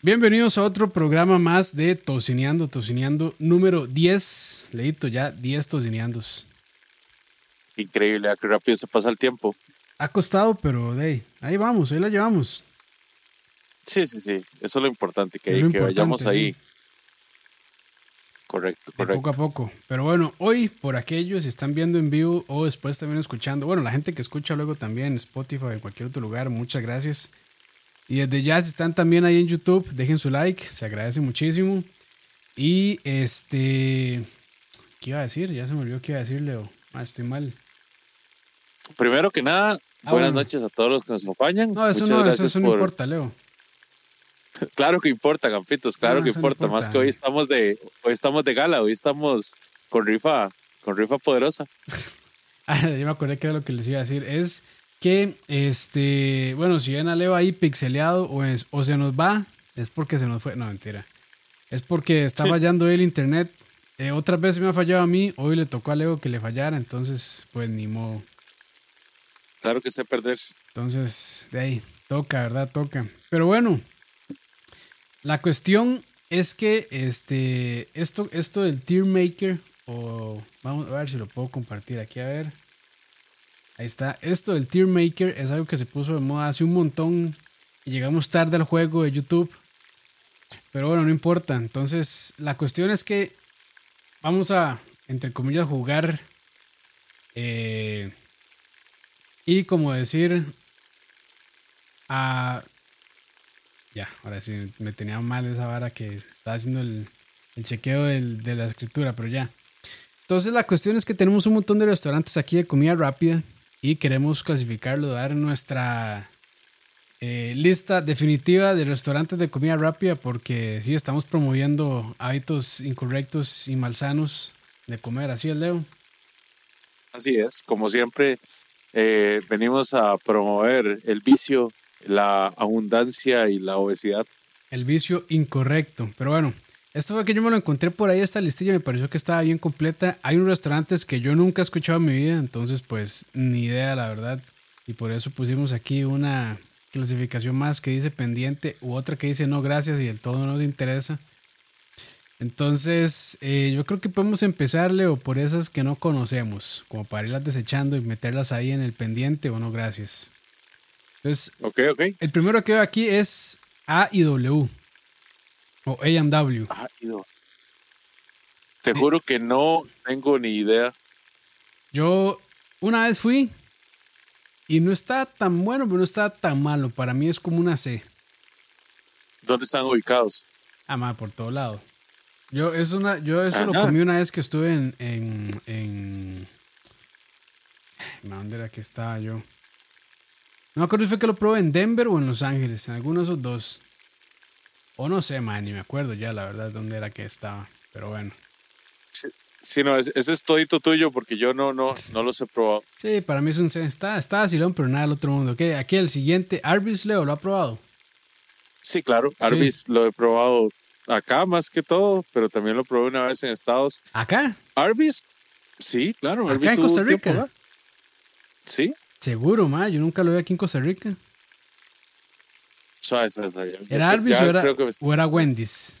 Bienvenidos a otro programa más de Tocineando, Tocineando número 10. Leito ya 10 tocineandos. Increíble, a qué rápido se pasa el tiempo. Ha costado, pero de ahí, vamos, ahí la llevamos. Sí, sí, sí. Eso es lo importante, que, que vayamos ahí. Correcto, correcto. poco a poco. Pero bueno, hoy por aquellos, si están viendo en vivo o después también escuchando, bueno, la gente que escucha luego también, Spotify, en cualquier otro lugar, muchas gracias. Y desde ya, si están también ahí en YouTube, dejen su like, se agradece muchísimo. Y este. ¿Qué iba a decir? Ya se me olvidó qué iba a decir, Leo. Ah, estoy mal. Primero que nada, ah, buenas noches a todos los que nos acompañan. No, eso no, eso, no importa, Leo. claro que importa, Campitos, claro que importa. Más que hoy estamos de, hoy estamos de gala, hoy estamos con rifa, con rifa poderosa. ah, yo me acordé que era lo que les iba a decir. Es que, este, bueno, si ven a Leo ahí pixeleado o, es, o se nos va, es porque se nos fue. No, mentira. Es porque está fallando el internet. Eh, otras veces me ha fallado a mí, hoy le tocó a Leo que le fallara, entonces, pues ni modo. Claro que sé perder. Entonces, de ahí, toca, ¿verdad? Toca. Pero bueno, la cuestión es que este, esto, esto del tier maker, o vamos a ver si lo puedo compartir aquí, a ver. Ahí está. Esto del Tier Maker es algo que se puso de moda hace un montón. Y llegamos tarde al juego de YouTube. Pero bueno, no importa. Entonces, la cuestión es que vamos a, entre comillas, jugar. Eh, y como decir. A. Ya, ahora sí, me tenía mal esa vara que estaba haciendo el, chequeo de la escritura, pero ya. Entonces la cuestión es que tenemos un montón de restaurantes aquí de comida rápida y queremos clasificarlo, dar nuestra eh, lista definitiva de restaurantes de comida rápida porque sí estamos promoviendo hábitos incorrectos y malsanos de comer. Así es, Leo. Así es, como siempre, eh, venimos a promover el vicio, la abundancia y la obesidad. El vicio incorrecto. Pero bueno, esto fue que yo me lo encontré por ahí, esta listilla me pareció que estaba bien completa. Hay unos restaurantes que yo nunca he escuchado en mi vida, entonces pues ni idea la verdad. Y por eso pusimos aquí una clasificación más que dice pendiente u otra que dice no gracias y el todo no nos interesa. Entonces eh, yo creo que podemos empezarle o por esas que no conocemos, como para irlas desechando y meterlas ahí en el pendiente o no gracias. Entonces, okay, okay. el primero que veo aquí es A y W. O AW. Te juro que no tengo ni idea. Yo una vez fui y no está tan bueno, pero no está tan malo. Para mí es como una C. ¿Dónde están ubicados? Ah, más por todo lado. Yo, es una, yo eso lo comí una vez que estuve en. en, en... ¿Dónde era que estaba yo? No me acuerdo si fue que lo probé en Denver o en Los Ángeles, en alguno de esos dos. O no sé, man, ni me acuerdo ya la verdad dónde era que estaba. Pero bueno. Sí, no, ese, es todito tuyo porque yo no, no, no los he probado. Sí, para mí es un Está, está vacilón, pero nada del otro mundo. Ok, aquí el siguiente, Arbis Leo, ¿lo ha probado? Sí, claro. Arbis lo he probado acá más que todo, pero también lo probé una vez en Estados. ¿Acá? Arbis, sí, claro. ¿Acá en Costa Rica? sí. Seguro, ma, yo nunca lo vi aquí en Costa Rica. ¿Era Arby's o, era, Wendy's?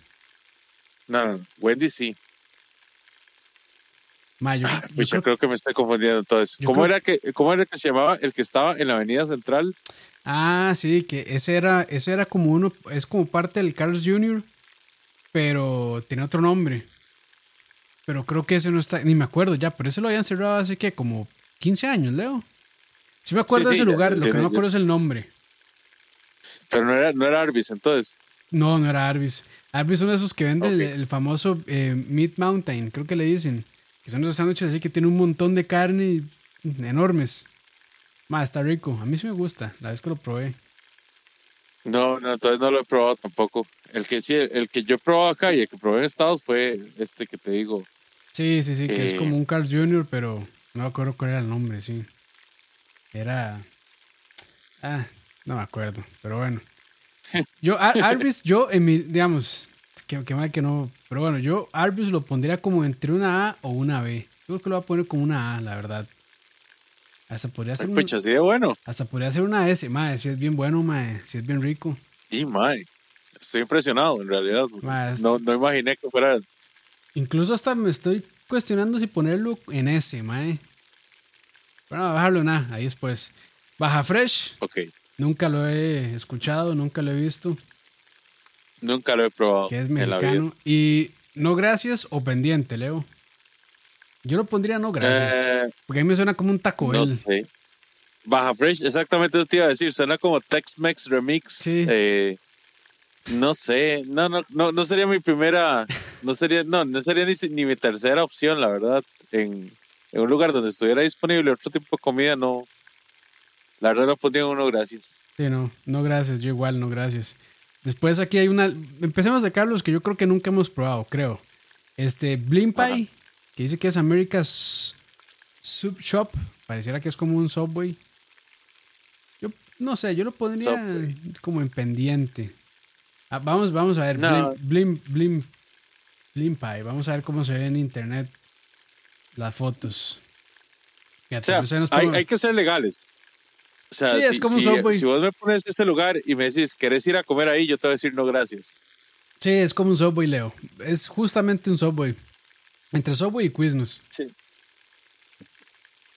No, no, Wendy's sí. Mayo. Ah, yo, creo, que me estoy confundiendo entonces. ¿Cómo, era que, ¿Cómo era que se llamaba el que estaba en la Avenida Central? Ah, sí, que ese era, ese era como uno, es como parte del Carlos Jr., pero tiene otro nombre. Pero creo que ese no está, ni me acuerdo ya, pero ese lo habían cerrado hace que como 15 años, Leo. Sí me acuerdo de ese lugar, lo que no me acuerdo es el nombre. Pero no era, no era Arbis entonces. No, no era Arbis. Arbis son esos que venden el, famoso eh, Meat Mountain, creo que le dicen. Que son esos sándwiches así que tienen un montón de carne enormes. Más, está rico. A mí sí me gusta, la vez que lo probé. No, no, entonces no lo he probado tampoco. El que sí, el que yo he probado acá y el que probé en Estados fue este que te digo. Sí, sí, sí, que es como un Carl Jr., pero no me acuerdo cuál era el nombre, sí. Era. Ah, no me acuerdo, pero bueno. Yo, Arbis, yo en mi, digamos, que, que mal que no, pero bueno, yo Arbis lo pondría como entre una A o una B. Yo creo que lo voy a poner como una A, la verdad. Hasta podría ser. Ay, así de bueno. Hasta podría ser una S, mae, si es bien bueno, mae, si es bien rico. Y mae. estoy impresionado, en realidad. Más- No, no imaginé que fuera. Incluso hasta me estoy cuestionando si ponerlo en ese, mae. Bueno, bajarlo nada, ahí después. Baja Fresh, Ok, nunca lo he escuchado, nunca lo he visto, nunca lo he probado. que es mexicano. Y no gracias o pendiente, Leo. Yo lo pondría no gracias. Eh, porque a mí me suena como un Taco no sé. Baja Fresh, exactamente eso te iba a decir. Suena como Tex-Mex Remix. Sí. eh, no sé, no, no, no, no sería mi primera, no sería, no, no sería ni, ni mi tercera opción, la verdad. En, en un lugar donde estuviera disponible otro tipo de comida, no. La verdad no pondría uno, gracias. Sí, no, no gracias, yo igual, no gracias. Después aquí hay una, empecemos de Carlos, que yo creo que nunca hemos probado, creo. Este, Blim Pie, Ajá. que dice que es America's Sub Shop, pareciera que es como un Subway. Yo no sé, yo lo pondría Subway. como en pendiente. Ah, vamos, vamos a ver, No. Blim, Blim, Blim, Blim Pie, vamos a ver cómo se ve en internet las fotos. Fíjate, O sea, hay que ser legales. O sea, Sí, es si, como un si- Subway. si vos me pones este lugar y me decís, ¿querés ir a comer ahí? Yo te voy a decir no, gracias. Sí, es como un Subway, Leo. Es justamente un Subway. Entre Subway y Quiznos. Sí.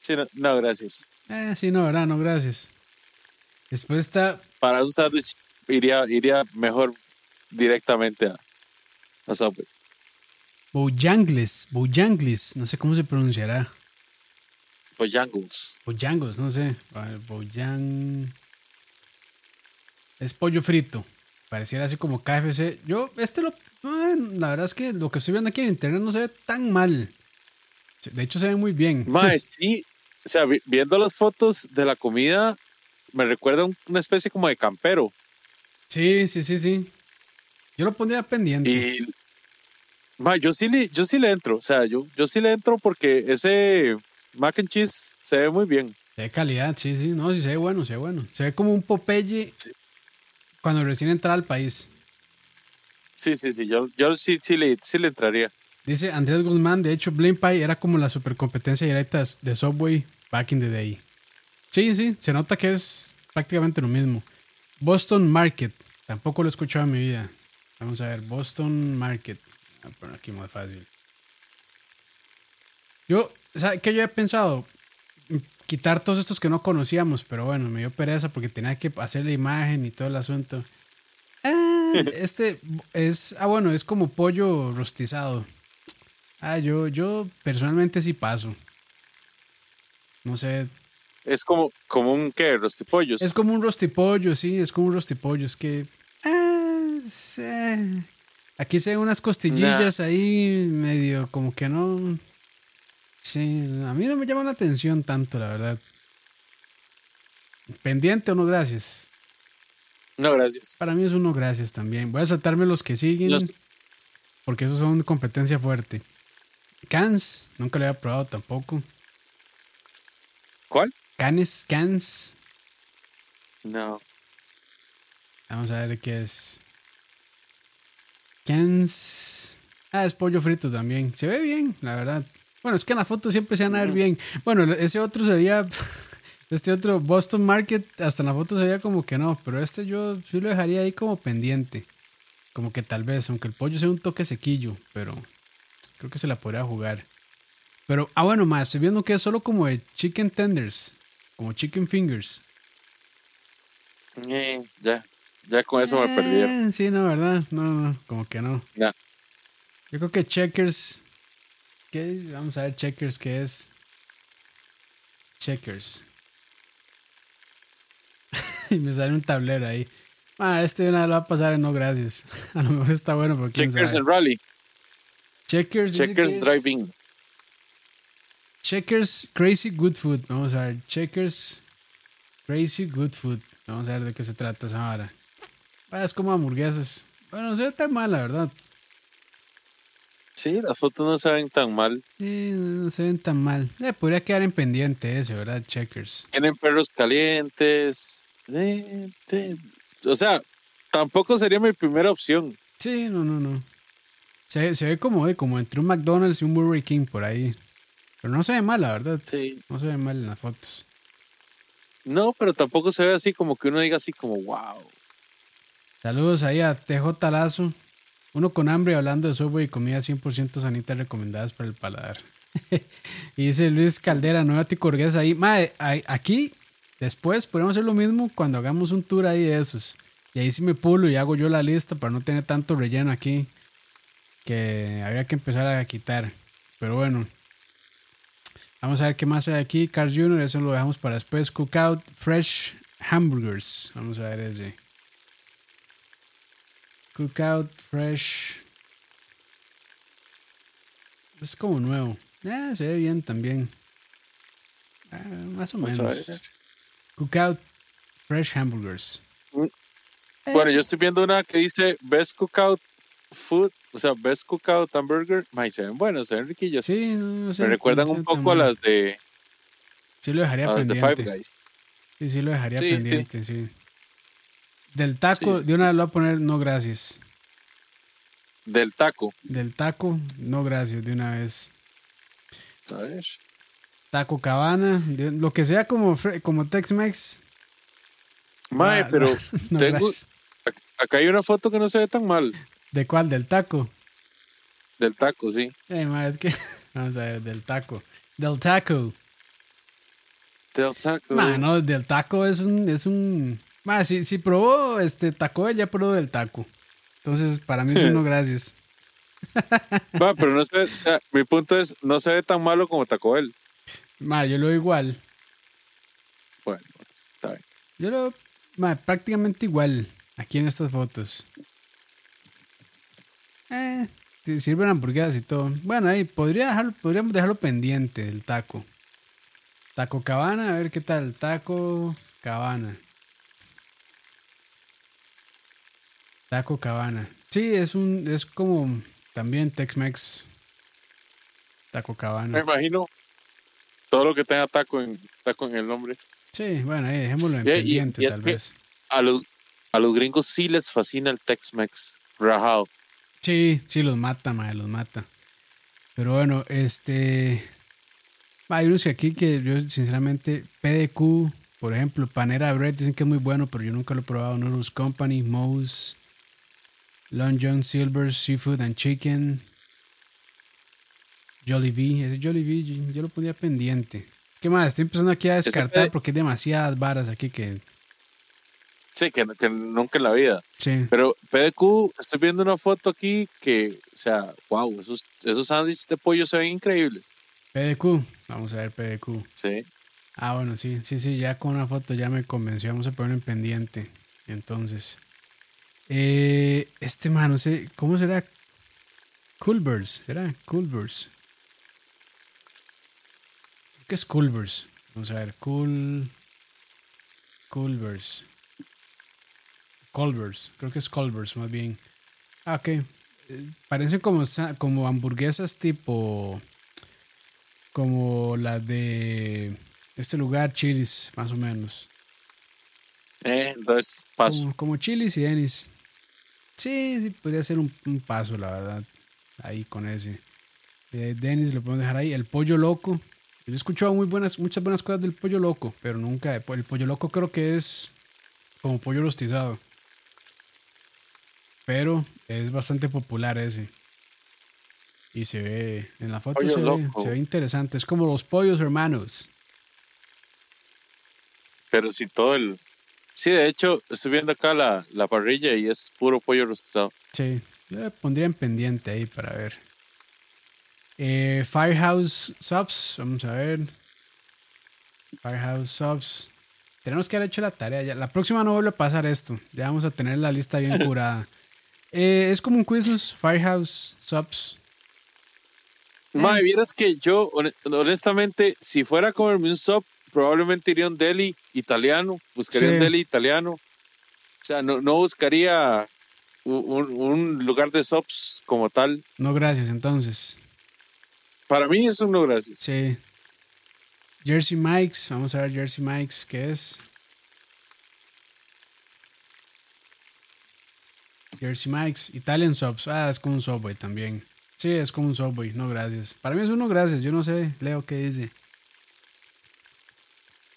Sí, no, no, gracias. Eh, sí, no, ¿verdad? No, gracias. Después está Para un sándwich iría, iría mejor directamente a, a Subway. Bojangles. Bojangles. No sé cómo se pronunciará. Bojangles. Bojangles, no sé. Bojang... Es pollo frito. Pareciera así como KFC. Yo, este lo... La verdad es que lo que estoy viendo aquí en internet no se ve tan mal. De hecho, se ve muy bien. Mae, sí. O sea, vi- viendo las fotos de la comida, me recuerda un- una especie como de campero. Sí, sí, sí, sí. Yo lo pondría pendiente. Y mae, yo sí le, yo sí le entro. O sea, yo, yo sí le entro porque ese mac and cheese se ve muy bien. Se ve calidad, sí, sí. No, sí se ve bueno, se ve bueno. Se ve como un Popeye Sí. cuando recién entra al país. Sí, sí, sí. Yo, yo sí, sí, le, sí le entraría. Dice Andrés Guzmán, de hecho, Blame Pie era como la supercompetencia directa de Subway back in the day. Sí, sí, se nota que es prácticamente lo mismo. Boston Market, tampoco lo he escuchado en mi vida. Vamos a ver, Boston Market. Voy a poner aquí más fácil. Yo, ¿sabes qué yo he pensado? Quitar todos estos que no conocíamos, pero bueno, me dio pereza porque tenía que hacer la imagen y todo el asunto. Ah, este es, ah, bueno, es como pollo rostizado. Ah, yo, yo personalmente sí paso. No sé, Es como, como un, ¿qué? Rostipollos. es como un rostipollo, sí, es como un rostipollo. Es que. ah, sí. Aquí se ven unas costillillas ahí, medio como que no. Sí, a mí no me llama la atención tanto, la verdad. Pendiente o no, gracias. No, gracias. Para mí es uno, gracias también. Voy a saltarme los que siguen, Los- porque esos son competencia fuerte. Cans, nunca lo había probado tampoco. ¿Cuál? Canes, Cans. No. Vamos a ver qué es. Cans. Ah, es pollo frito también. Se ve bien, la verdad. Bueno, es que en la foto siempre se van a ver bien. Bueno, ese otro se veía. Este otro Boston Market, hasta en la foto se veía como que no. Pero este yo sí lo dejaría ahí como pendiente. Como que tal vez, aunque el pollo sea un toque sequillo. Pero creo que se la podría jugar. Pero, ah, bueno, más. Estoy viendo que es solo como de chicken tenders. Como chicken fingers. Eh, ya. Ya con eso me perdieron. Eh, Sí, no, ¿verdad? No, no, como que no. Ya. Yo creo que Checkers. Vamos a ver Checkers, ¿qué es? Checkers. y me sale un tablero ahí. Ah, este una lo va a pasar en no gracias. A lo mejor está bueno porque Checkers and Rally. Checkers. Checkers Driving. Checkers Crazy Good Food. Vamos a ver. Checkers Crazy Good Food. Vamos a ver de qué se trata esa vara. Ah, es como hamburguesas. Bueno, no se ve tan mal, la verdad. Sí, las fotos no se ven tan mal. Sí, no se ven tan mal. Eh, podría quedar en pendiente ese, ¿verdad? Checkers. Tienen perros calientes. Eh. O sea, tampoco sería mi primera opción. Sí, no, no, no. Se, se ve como, eh, como entre un McDonald's y un Burger King por ahí. Pero no se ve mal, la verdad. Sí. No se ve mal en las fotos. No, pero tampoco se ve así como que uno diga así como wow. Saludos ahí a TJ Lazo. Uno con hambre hablando de Subway y comida 100% sanita recomendadas para el paladar. y dice Luis Caldera, nueva ticurguesa ahí. Mae, aquí después podemos hacer lo mismo cuando hagamos un tour ahí de esos. Y ahí sí me pulo y hago yo la lista para no tener tanto relleno aquí. Que habría que empezar a quitar. Pero bueno. Vamos a ver qué más hay aquí. Carl Jr., eso lo dejamos para después. Cookout Fresh Hamburgers. Vamos a ver ese. Cookout Fresh. Es como nuevo. Eh, se ve bien también. Ah, más o menos. Cookout Fresh Hamburgers. Mm. Bueno, yo estoy viendo una que dice Best Cookout Food, o sea, Best Cookout Hamburger. May, se ven buenos, se ven riquillos. Sí, no, sé, Me recuerdan un poco a las de. Sí, lo dejaría pendiente. Sí, sí, lo dejaría pendiente, sí. Del taco, de una vez lo voy a poner no gracias. Del taco. Del taco, no gracias, de una vez. A ver. Taco Cabana, lo que sea como, como Tex-Mex. Mae, pero tengo, acá hay una foto que no se ve tan mal. ¿De cuál? ¿Del taco? Del taco, sí. Eh, mae, es que, vamos a ver, del taco. Del taco. Del taco. Mae, no, del taco es un, es un más, si, si probó este Taco ya probó del taco. Entonces, para mí es uno gracias. Va, pero no se, o sea, mi punto es, no se ve tan malo como Taco Bell. Ma, yo lo veo igual. Bueno, está bien. Yo lo ma, prácticamente igual aquí en estas fotos. Eh, sirven hamburguesas y todo. Bueno, ahí podría dejarlo, podríamos dejarlo pendiente del taco. Taco Cabana, a ver qué tal. Taco Cabana. Taco Cabana. Sí, es un es como también Tex-Mex. Taco Cabana. Me imagino todo lo que tenga taco en taco en el nombre. Sí, bueno, ahí dejémoslo en pendiente tal vez. A los, a los gringos sí les fascina el Tex-Mex rajado. Sí, sí los mata, madre, los mata. Pero bueno, este hay unos aquí que yo sinceramente PDQ, por ejemplo, Panera Bread dicen que es muy bueno, pero yo nunca lo he probado. Noodles Company, Moe's, Long John Silver Seafood and Chicken. Jollibee, ese Jollibee yo lo ponía pendiente. ¿Qué más? Estoy empezando aquí a descartar porque hay demasiadas varas aquí que. Sí, que, nunca en la vida. Sí. Pero PDQ, estoy viendo una foto aquí que, o sea, wow, esos, esos sándwiches de pollo se ven increíbles. PDQ, vamos a ver PDQ. Sí. Ah, bueno, sí, sí, sí, ya con una foto ya me convenció. Vamos a ponerlo en pendiente. Entonces. Eh, este man, no sé, ¿cómo será? Culvers, ¿será? Culvers. ¿Qué es Culvers? Vamos a ver, Cool. Culvers. Culvers, creo que es Culvers más bien. Ah, ok. Eh, parecen como, como hamburguesas tipo. Como las de este lugar, Chilis, más o menos. Eh, entonces, paso. Como, como Chilis y Denis. Sí, sí, podría ser un, paso, la verdad. Ahí con ese. Eh, Dennis lo podemos dejar ahí. El pollo loco. Yo he escuchado muy buenas, muchas buenas cosas del pollo loco, pero nunca. El pollo loco creo que es como pollo rostizado. Pero es bastante popular ese. Y se ve, en la foto se ve, se ve, interesante. Es como los pollos hermanos. Pero si todo el, Sí, de hecho, estoy viendo acá la, la parrilla y es puro pollo rostizado. Sí, le pondría en pendiente ahí para ver. Eh, Firehouse Subs, vamos a ver. Firehouse Subs. Tenemos que haber hecho la tarea ya. La próxima no vuelve a pasar esto. Ya vamos a tener la lista bien curada. Eh, es como un quiz Firehouse Subs. Mae, eh. vieras que yo, honestamente, si fuera a comerme un sub, probablemente iría a un deli italiano, buscaría un deli italiano. O sea, no, no buscaría un, lugar de sops como tal. No, gracias, entonces. Para mí es un no, gracias. Sí. Jersey Mike's, vamos a ver Jersey Mike's, ¿qué es? Jersey Mike's, Italian Subs. Ah, es como un Subway también. Sí, es como un Subway, no gracias. Para mí es uno gracias, yo no sé, Leo qué dice.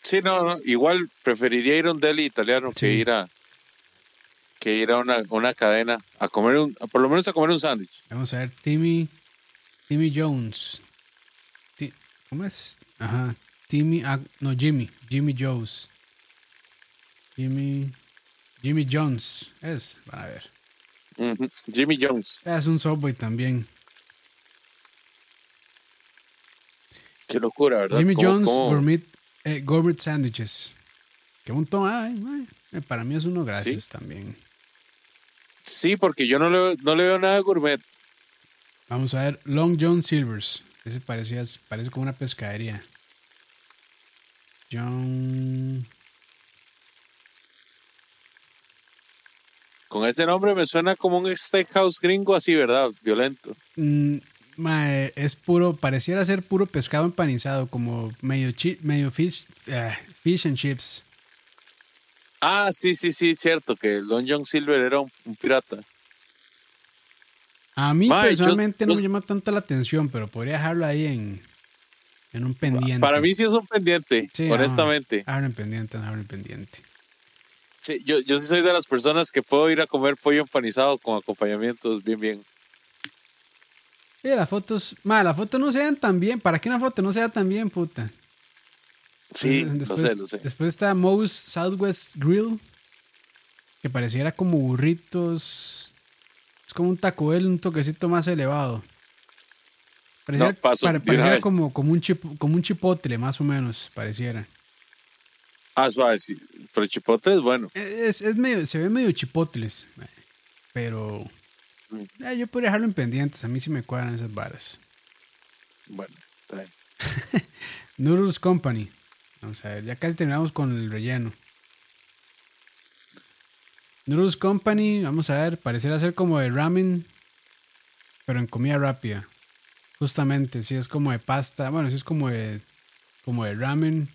Sí, no, no, igual preferiría ir a un deli italiano que ir a que ir a una, una cadena a comer un, por lo menos a comer un sándwich. Vamos a ver, Timmy, Timmy Jones. Ti- ¿Cómo es? Ajá, Timmy, ah, no, Jimmy, Jimmy Jones. Jimmy, Jimmy Jones, es, van a ver. Jimmy Jones. Es un Subway también. Qué locura, ¿verdad? Jimmy ¿Cómo- Jones cómo- Gourmet, eh, gourmet Sandwiches. Qué montón, ay, ay, eh, para mí es uno gracias también. Sí, porque yo no le, no le veo nada de gourmet. Vamos a ver, Long John Silvers. Ese parecía, parece como una pescadería. John. Con ese nombre me suena como un steakhouse gringo así, ¿verdad? Violento. Mm, mae, es puro, pareciera ser puro pescado empanizado, como medio, chi- medio fish, eh, fish and chips. Ah, sí, sí, sí, cierto, que Long John Silver era un, un pirata. A mí yo- personalmente no me llama tanto la atención, pero podría dejarlo ahí en, en un pendiente. Para mí sí es un pendiente, Sí, honestamente. Abren pendiente, abren pendiente. Sí, yo, yo sí soy de las personas que puedo ir a comer pollo empanizado con acompañamientos bien, bien. Sí, las fotos, ma, las fotos no se ven tan bien. ¿Para qué una foto no se vea tan bien, puta? Sí, lo sé, lo sé. Después está Moe's Southwest Grill, que pareciera como burritos. Es como un Taco Bell, un toquecito más elevado. Pareciera, No, paso, pare- pareciera como, como, un chip, como un chipotle, más o menos, pareciera. Ah, suave, sí. Pero chipotle es bueno. Es, es medio, se ve medio chipotles, pero. Eh, yo podría dejarlo en pendientes. A mí sí me cuadran esas varas. Bueno, está bien. Noodles Company. Vamos a ver, ya casi terminamos con el relleno. Noodles Company, vamos a ver, pareciera ser como de ramen, pero en comida rápida. Justamente, sí es como de pasta, bueno, sí es como de, como de ramen.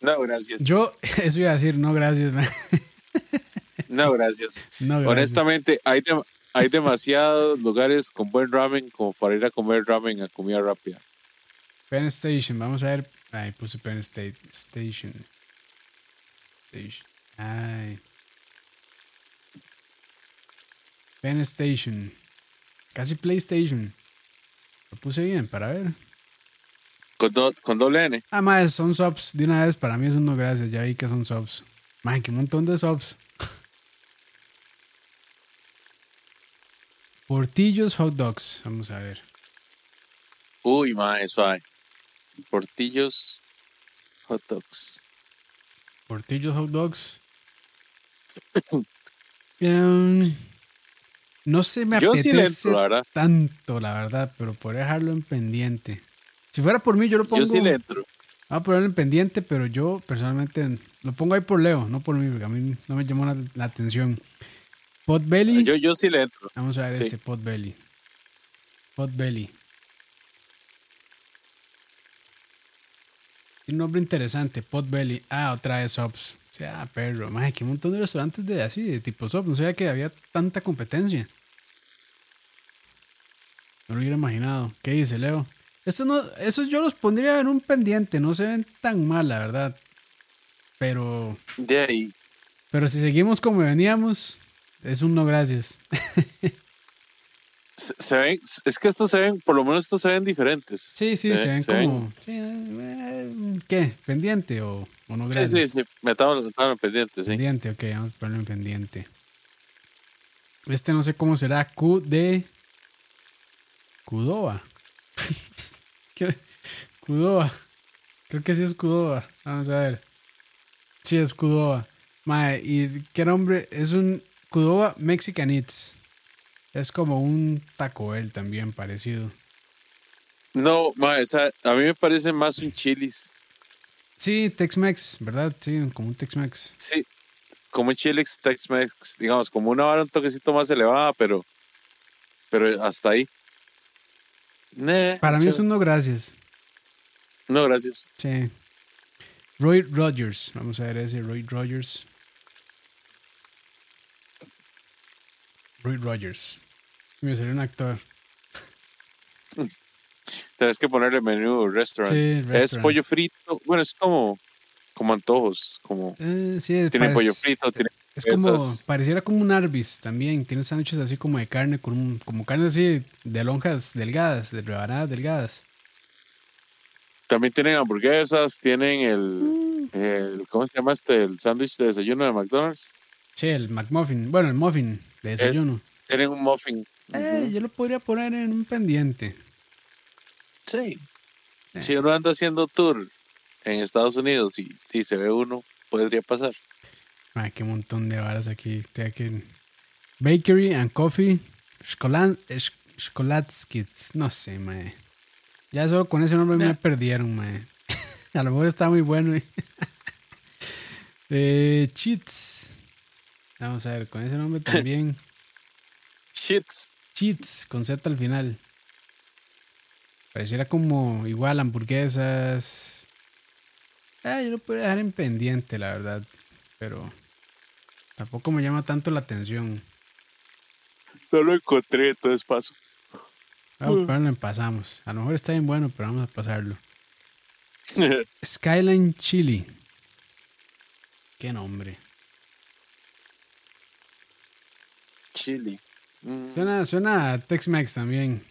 No, gracias. Yo, eso iba a decir, no gracias, man. No, gracias. no gracias. Honestamente, hay, hay demasiados lugares con buen ramen como para ir a comer ramen a comida rápida. Penn Station, vamos a ver. Ay, puse Penn State Station. Station. Ay. Penn Station. Casi PlayStation. Lo puse bien para ver. Con, do- con doble N. Ah, más son subs. De una vez, para mí es uno gracias. Ya vi que son subs. Man, qué montón de subs. Portillos Hot Dogs. Vamos a ver. Uy, ma, eso hay. Portillos, hot dogs. Portillos Hot Dogs. Em, no se me Yo sí le apetece entro, tanto, la verdad, pero podría dejarlo en pendiente. Si fuera por mí, yo lo pongo. Yo sí le entro. Voy a ponerlo en pendiente, pero yo personalmente lo pongo ahí por Leo, no por mí, porque a mí no me llamó la, la atención. Potbelly. Yo, yo sí le entro. Vamos a ver sí. este Potbelly. Potbelly. Un nombre interesante, Potbelly. Ah, otra vez Subs. O sea, perro. Madre, que un montón de restaurantes de así, de tipo Subs. No sabía que había tanta competencia. No lo hubiera imaginado. ¿Qué dice Leo? Esto no, esos yo los pondría en un pendiente. No se ven tan mal, la verdad. Pero, De ahí. pero si seguimos como veníamos, es un no gracias. Se, se ven, es que estos se ven, por lo menos estos se ven diferentes. Sí, sí, Eh, se ven se como. sí, eh, ¿Qué? ¿Pendiente o, o no Sí, gracias? sí, sí. Metamos, metamos pendientes, sí. Pendiente, ok, vamos a ponerlo en pendiente. Este no sé cómo será. Q de. Kudoa. ¿Qué? Kudoa. Creo que sí es Kudoa. Vamos a ver. Sí, es Kudoa. Mae, ¿y qué nombre? Es un Kudoa Mexican Eats. Es como un Taco Bell también parecido. No, ma, a mí me parece más un chilis. Sí, Tex-Mex, ¿verdad? Sí, como un Tex-Mex. Sí, como un chilis Tex-Mex, digamos, como una vara un toquecito más elevada, pero, pero hasta ahí. Nah, Para mí es un no gracias. No, gracias. Sí. Roy Rogers. Vamos a ver ese Roy Rogers. Roy Rogers. Me salió un actor. Tienes que ponerle menú restaurant. Sí, Es pollo frito. Bueno, es como, como antojos. Como Eh, sí, tiene pollo frito, tiene Es como, Esas- pareciera como un Arby's también. Tiene sándwiches así como de carne, con un, como carne así de lonjas delgadas, de rebanadas delgadas. También tienen hamburguesas, tienen el, el ¿cómo se llama este? El sándwich de desayuno de McDonald's. Sí, el McMuffin. Bueno, el muffin de desayuno. Tienen un muffin. Eh, yo lo podría poner en un pendiente. Sí. Eh. Si uno anda haciendo tour en Estados Unidos y, y se ve uno, podría pasar. Ay, qué montón de varas aquí. Aquí. Bakery and Coffee. Scholatskits. No sé, mae. Ya solo con ese nombre me perdieron, mae. A lo mejor está muy bueno. eh. Eh, cheats. Vamos a ver, con ese nombre también. Shits. cheats, con Z al final. Pareciera como igual hamburguesas. Ah, yo lo podría dejar en pendiente, la verdad. Pero tampoco me llama tanto la atención. No lo encontré, entonces paso. Vamos, pero lo pasamos. A lo mejor está bien bueno, pero vamos a pasarlo. Skyline Chili. Qué nombre. Chili. Mm. Suena, suena a Tex-Mex también.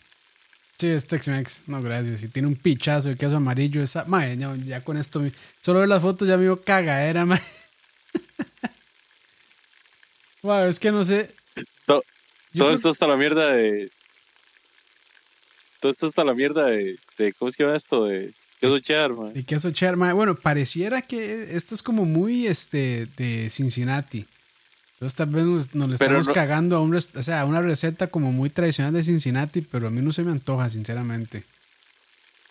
Sí, es Tex-Mex. No, gracias. Y tiene un pichazo de queso amarillo. Esa, mae, no, ya con esto. Solo ver las fotos ya me dio cagadera, mae. Wow, es que no sé. Todo creo- esto está la mierda de. Todo esto está la mierda de. de ¿Cómo se llama esto? De queso cheddar, man. Y queso cheddar, mae. Bueno, pareciera que esto es como muy este de Cincinnati. Entonces tal vez nos, nos le estamos no- cagando a, un o sea, a una receta como muy tradicional de Cincinnati, pero a mí no se me antoja, sinceramente.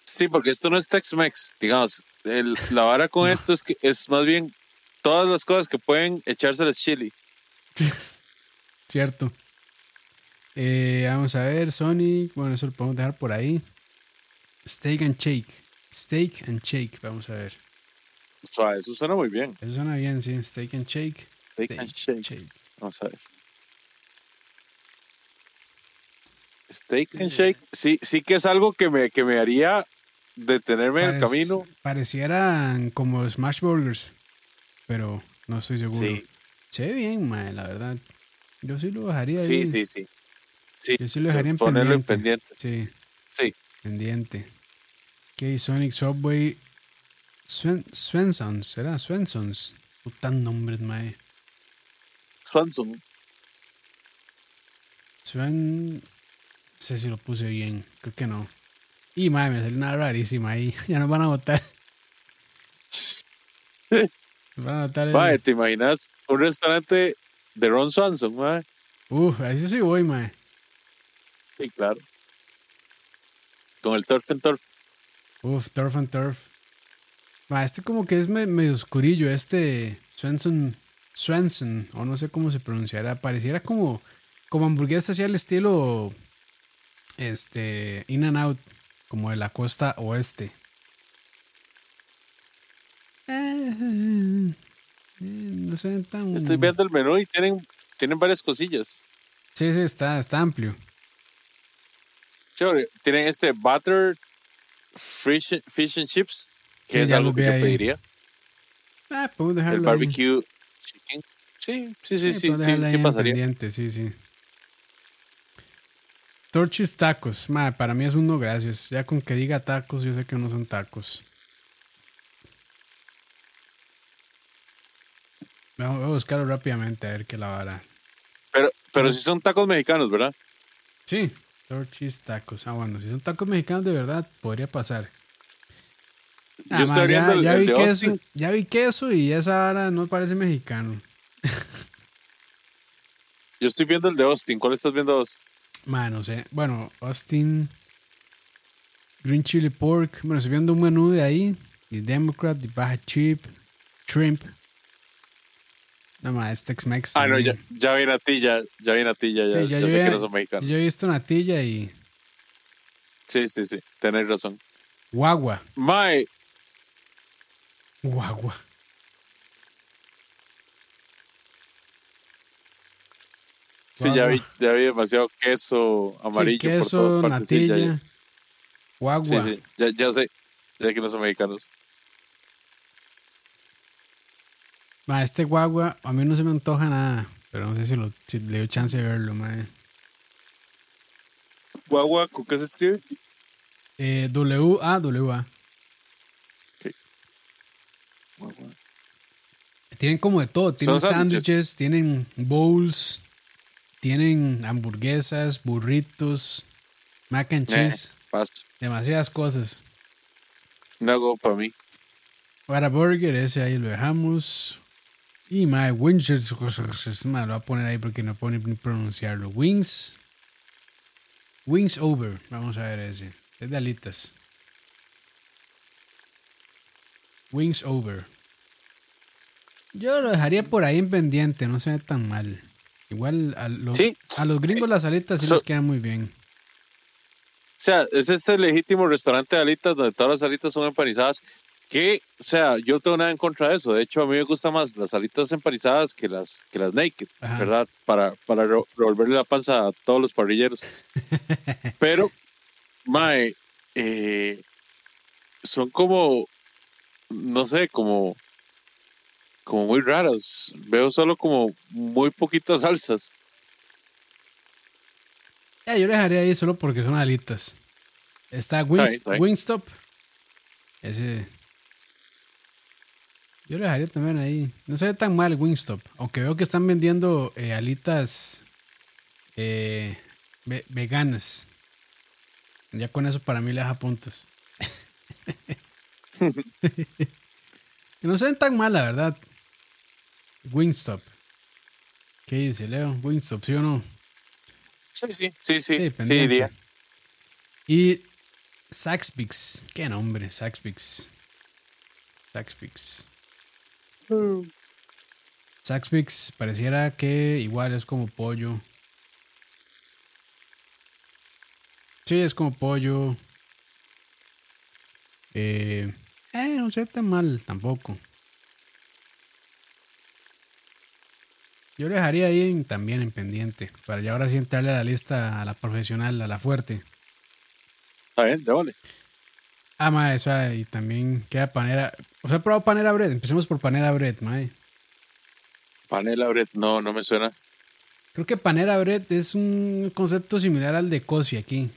Sí, porque esto no es Tex-Mex. Digamos, el- la vara con esto es que es más bien todas las cosas que pueden echárseles chili. Cierto. Eh, vamos a ver, Sonic. Bueno, eso lo podemos dejar por ahí. Steak and Shake. Steak and Shake, vamos a ver. O sea, eso suena muy bien. Eso suena bien, sí. Steak and Shake. Steak and shake. Vamos a ver. Steak and shake. Sí, sí que es algo que me, que me haría detenerme en el camino. Parecieran como Smash Burgers. Pero no estoy seguro. Sí, Se ve bien, mae, la verdad. Yo sí lo dejaría sí, ahí. sí, sí. Sí, Yo sí lo dejaría en ponerlo en pendiente. pendiente. Sí, Sí. pendiente. Ok, Sonic Subway. Swen Swensons, ¿será? Swensons. Putan nombres, mae. Swanson. Swen. No sé si lo puse bien. Creo que no. Y mae, me salió una rarísima ahí. Ya nos van a votar. Nos van a votar. el- ¿te imaginas un restaurante de Ron Swanson, mae? Uf, ahí sí sí voy, mae. Sí, claro. Con el Turf and Turf. Uf, Turf and Turf. Ma, este como que es me- medio oscurillo, este Swenson, Swenson, o no sé cómo se pronunciará. Pareciera como, como hamburguesa así al estilo, este, In and Out, como de la costa oeste. Eh, no se ven tan... Estoy viendo el menú y tienen, tienen varias cosillas. Sí, sí, está, está amplio. Chévere. Tienen este butter fish, fish and chips, que Sí, es algo que yo ahí. pediría. Ah, podemos dejarlo El barbecue. Sí, sí, sí, sí, sí, ahí sí pasaría. sí, sí. Torches tacos. Ma, para mí es un no gracias. Ya con que diga tacos, yo sé que no son tacos. Vamos voy a buscarlo rápidamente a ver qué la vara. Pero, pero si son tacos mexicanos, ¿verdad? Sí, torches tacos. Ah, bueno, si son tacos mexicanos de verdad, podría pasar. Ah, Yo ma, estoy viendo ya, el, ya el vi de queso, ya vi queso y esa vara no parece mexicano. Yo estoy viendo el de Austin. ¿Cuál estás viendo vos? Ma, no sé. Bueno, Austin. Green Chili Pork. Bueno, estoy viendo un menú de ahí. The Democrat, The Baja Chip, Shrimp. No más, es Tex-Mex. Ah, no, ya, ya vi natilla, ya vi natilla, ya, Sí, ya yo sé ya- que no son mexicanos. Yo he visto natilla y Sí, sí, sí, tenés razón. guagua. Mae, Guagua. Sí, ya vi, Guagua. ya vi demasiado queso amarillo sí, por queso, todas partes. Sí, ya- Guagua. sí, sí, ya, ya sé, ya que no son mexicanos. Ma, este guagua, a mí no se me antoja nada. Pero no sé si, lo, si le doy chance de verlo, mae. Guagua, ¿con qué se escribe? Eh, W-A-W-A. Guagua. Tienen como de todo. Tienen sándwiches, tienen bowls, tienen hamburguesas, burritos, mac and cheese, demasiadas cosas. No hago para mí. Para burger, ese ahí lo dejamos. Y my wings, ma, lo voy a poner ahí porque no puedo ni pronunciarlo. Wings. Wings over. Vamos a ver ese. Es de alitas. Wings over. Yo lo dejaría por ahí en pendiente, no se ve tan mal. Igual a, los- Sí, a los gringos sí. las alitas sí So- les quedan muy bien. O sea, es este legítimo restaurante de alitas donde todas las alitas son empanizadas. Que, o sea, yo no tengo nada en contra de eso. De hecho, a mí me gustan más las alitas empanizadas que las, que las naked, Ajá. ¿verdad? Para, para re- revolverle la panza a todos los parrilleros. Pero, mae, eh, son como, no sé, como, como muy raras. Veo solo como muy poquitas salsas. Ya, yo lo dejaría ahí solo porque son alitas. Está. Wingstop. Ese. Yo lo dejaría también ahí. No se ve tan mal Wingstop. Aunque veo que están vendiendo eh, alitas eh, ve- veganas. Ya con eso para mí le deja puntos. No se ven tan mal, la verdad. Wingstop. ¿Qué dice Leo? Wingstop, ¿sí o no? Sí, sí, sí, sí, Sí, diría. Y Saxpix. ¿Qué nombre? Saxpix. Saxpix. Saxpix pareciera que igual es como pollo. Sí, es como pollo. Eh, eh, no se ve tan mal tampoco. Yo le dejaría ahí en- también en pendiente. Para ya ahora sí entrarle a la lista a la profesional, a la fuerte. Está bien, déjale. Ah, mae, eso ah, y también queda panera. O sea, he probado panera bread. Empecemos por panera bread, mae. Panela bread, no, no me suena. Creo que panera bread es un concepto similar al de cosi aquí.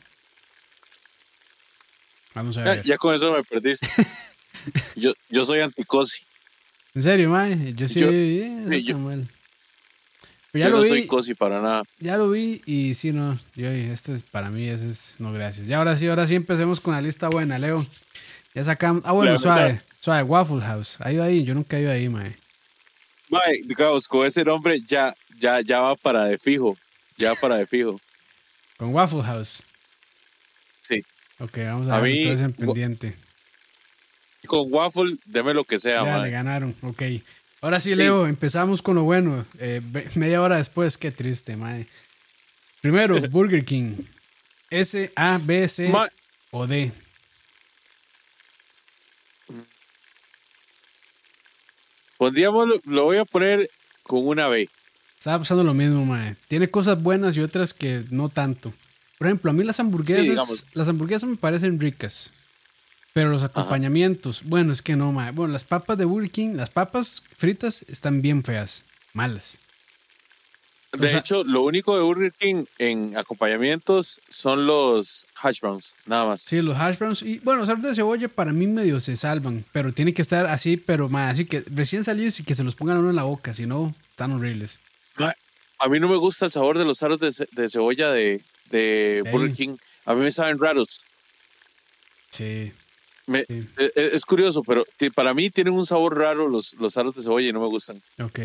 Vamos a ver. ya con eso me perdiste. yo, yo soy anticosi. En serio, mae. Yo sí. Yo- eh, sí, yo- mal. Pero ya yo lo no vi. soy cosi para nada. Ya lo vi y sí, no. Yo, este es para mí, ese es no gracias. Y ahora sí, ahora sí empecemos con la lista buena, Leo. Ya sacamos. Ah, bueno, suave. Suave, Waffle House. ¿Ha ido ahí? Yo nunca he ido ahí, mae. Mae, digamos, con ese nombre ya, ya, ya va para de fijo. Ya va para de fijo. Con Waffle House. Sí. Ok, vamos a, A ver mí, entonces en pendiente. Con waffle, deme lo que sea, Ya mae. le ganaron, ok. Ahora sí, Leo, empezamos con lo bueno. Eh, media hora después, qué triste, mae. Primero, Burger King. S, A, B, C Ma- o D. Pondríamos, lo, voy a poner con una B. Estaba pasando lo mismo, mae. Tiene cosas buenas y otras que no tanto. Por ejemplo, a mí las hamburguesas, las hamburguesas me parecen ricas. Pero los acompañamientos, bueno, es que no, mae. Bueno, las papas de Burger King, las papas fritas están bien feas, malas. De O sea- hecho, lo único de Burger King en acompañamientos son los hash browns, nada más. Sí, los hash browns. Y bueno, los de cebolla para mí medio se salvan. Pero tiene que estar así, pero más así que recién salidos y que se los pongan a uno en la boca. Si no, están horribles. A mí no me gusta el sabor de los aros de, ce- de cebolla de, de. Burger King. A mí me saben raros. Sí. Me- Sí. e- e- es curioso, pero para mí tienen un sabor raro los, los aros de cebolla y no me gustan. Ok.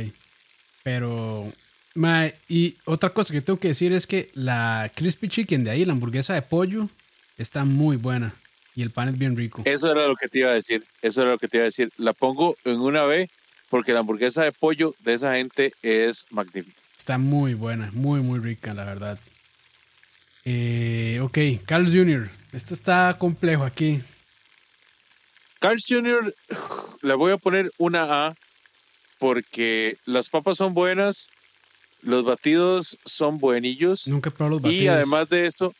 Pero. ma, y otra cosa que tengo que decir es que la crispy chicken de ahí, la hamburguesa de pollo, está muy buena. Y el pan es bien rico. Eso era lo que te iba a decir. Eso era lo que te iba a decir. La pongo en una B porque la hamburguesa de pollo de esa gente es magnífica. Está muy buena, muy, muy rica, la verdad. Eh, ok, Carl's Jr. Esto está complejo aquí. Carl's Jr. le voy a poner una A porque las papas son buenas, los batidos son buenillos Nunca he probado los batidos. y además de esto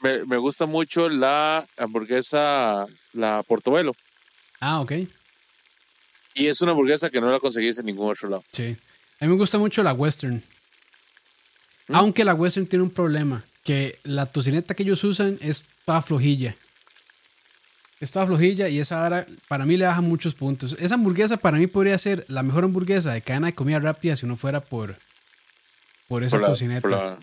me, me gusta mucho la hamburguesa, la portobelo. Ah, ok. Y es una hamburguesa que no la conseguís en ningún otro lado. Sí. A mí me gusta mucho la western. ¿Mm? Aunque la western tiene un problema, que la tocineta que ellos usan es toda flojilla. Es toda flojilla y esa ahora para mí le baja muchos puntos. Esa hamburguesa para mí podría ser la mejor hamburguesa de cadena de comida rápida si no fuera por, por esa Por la- tocineta. por la-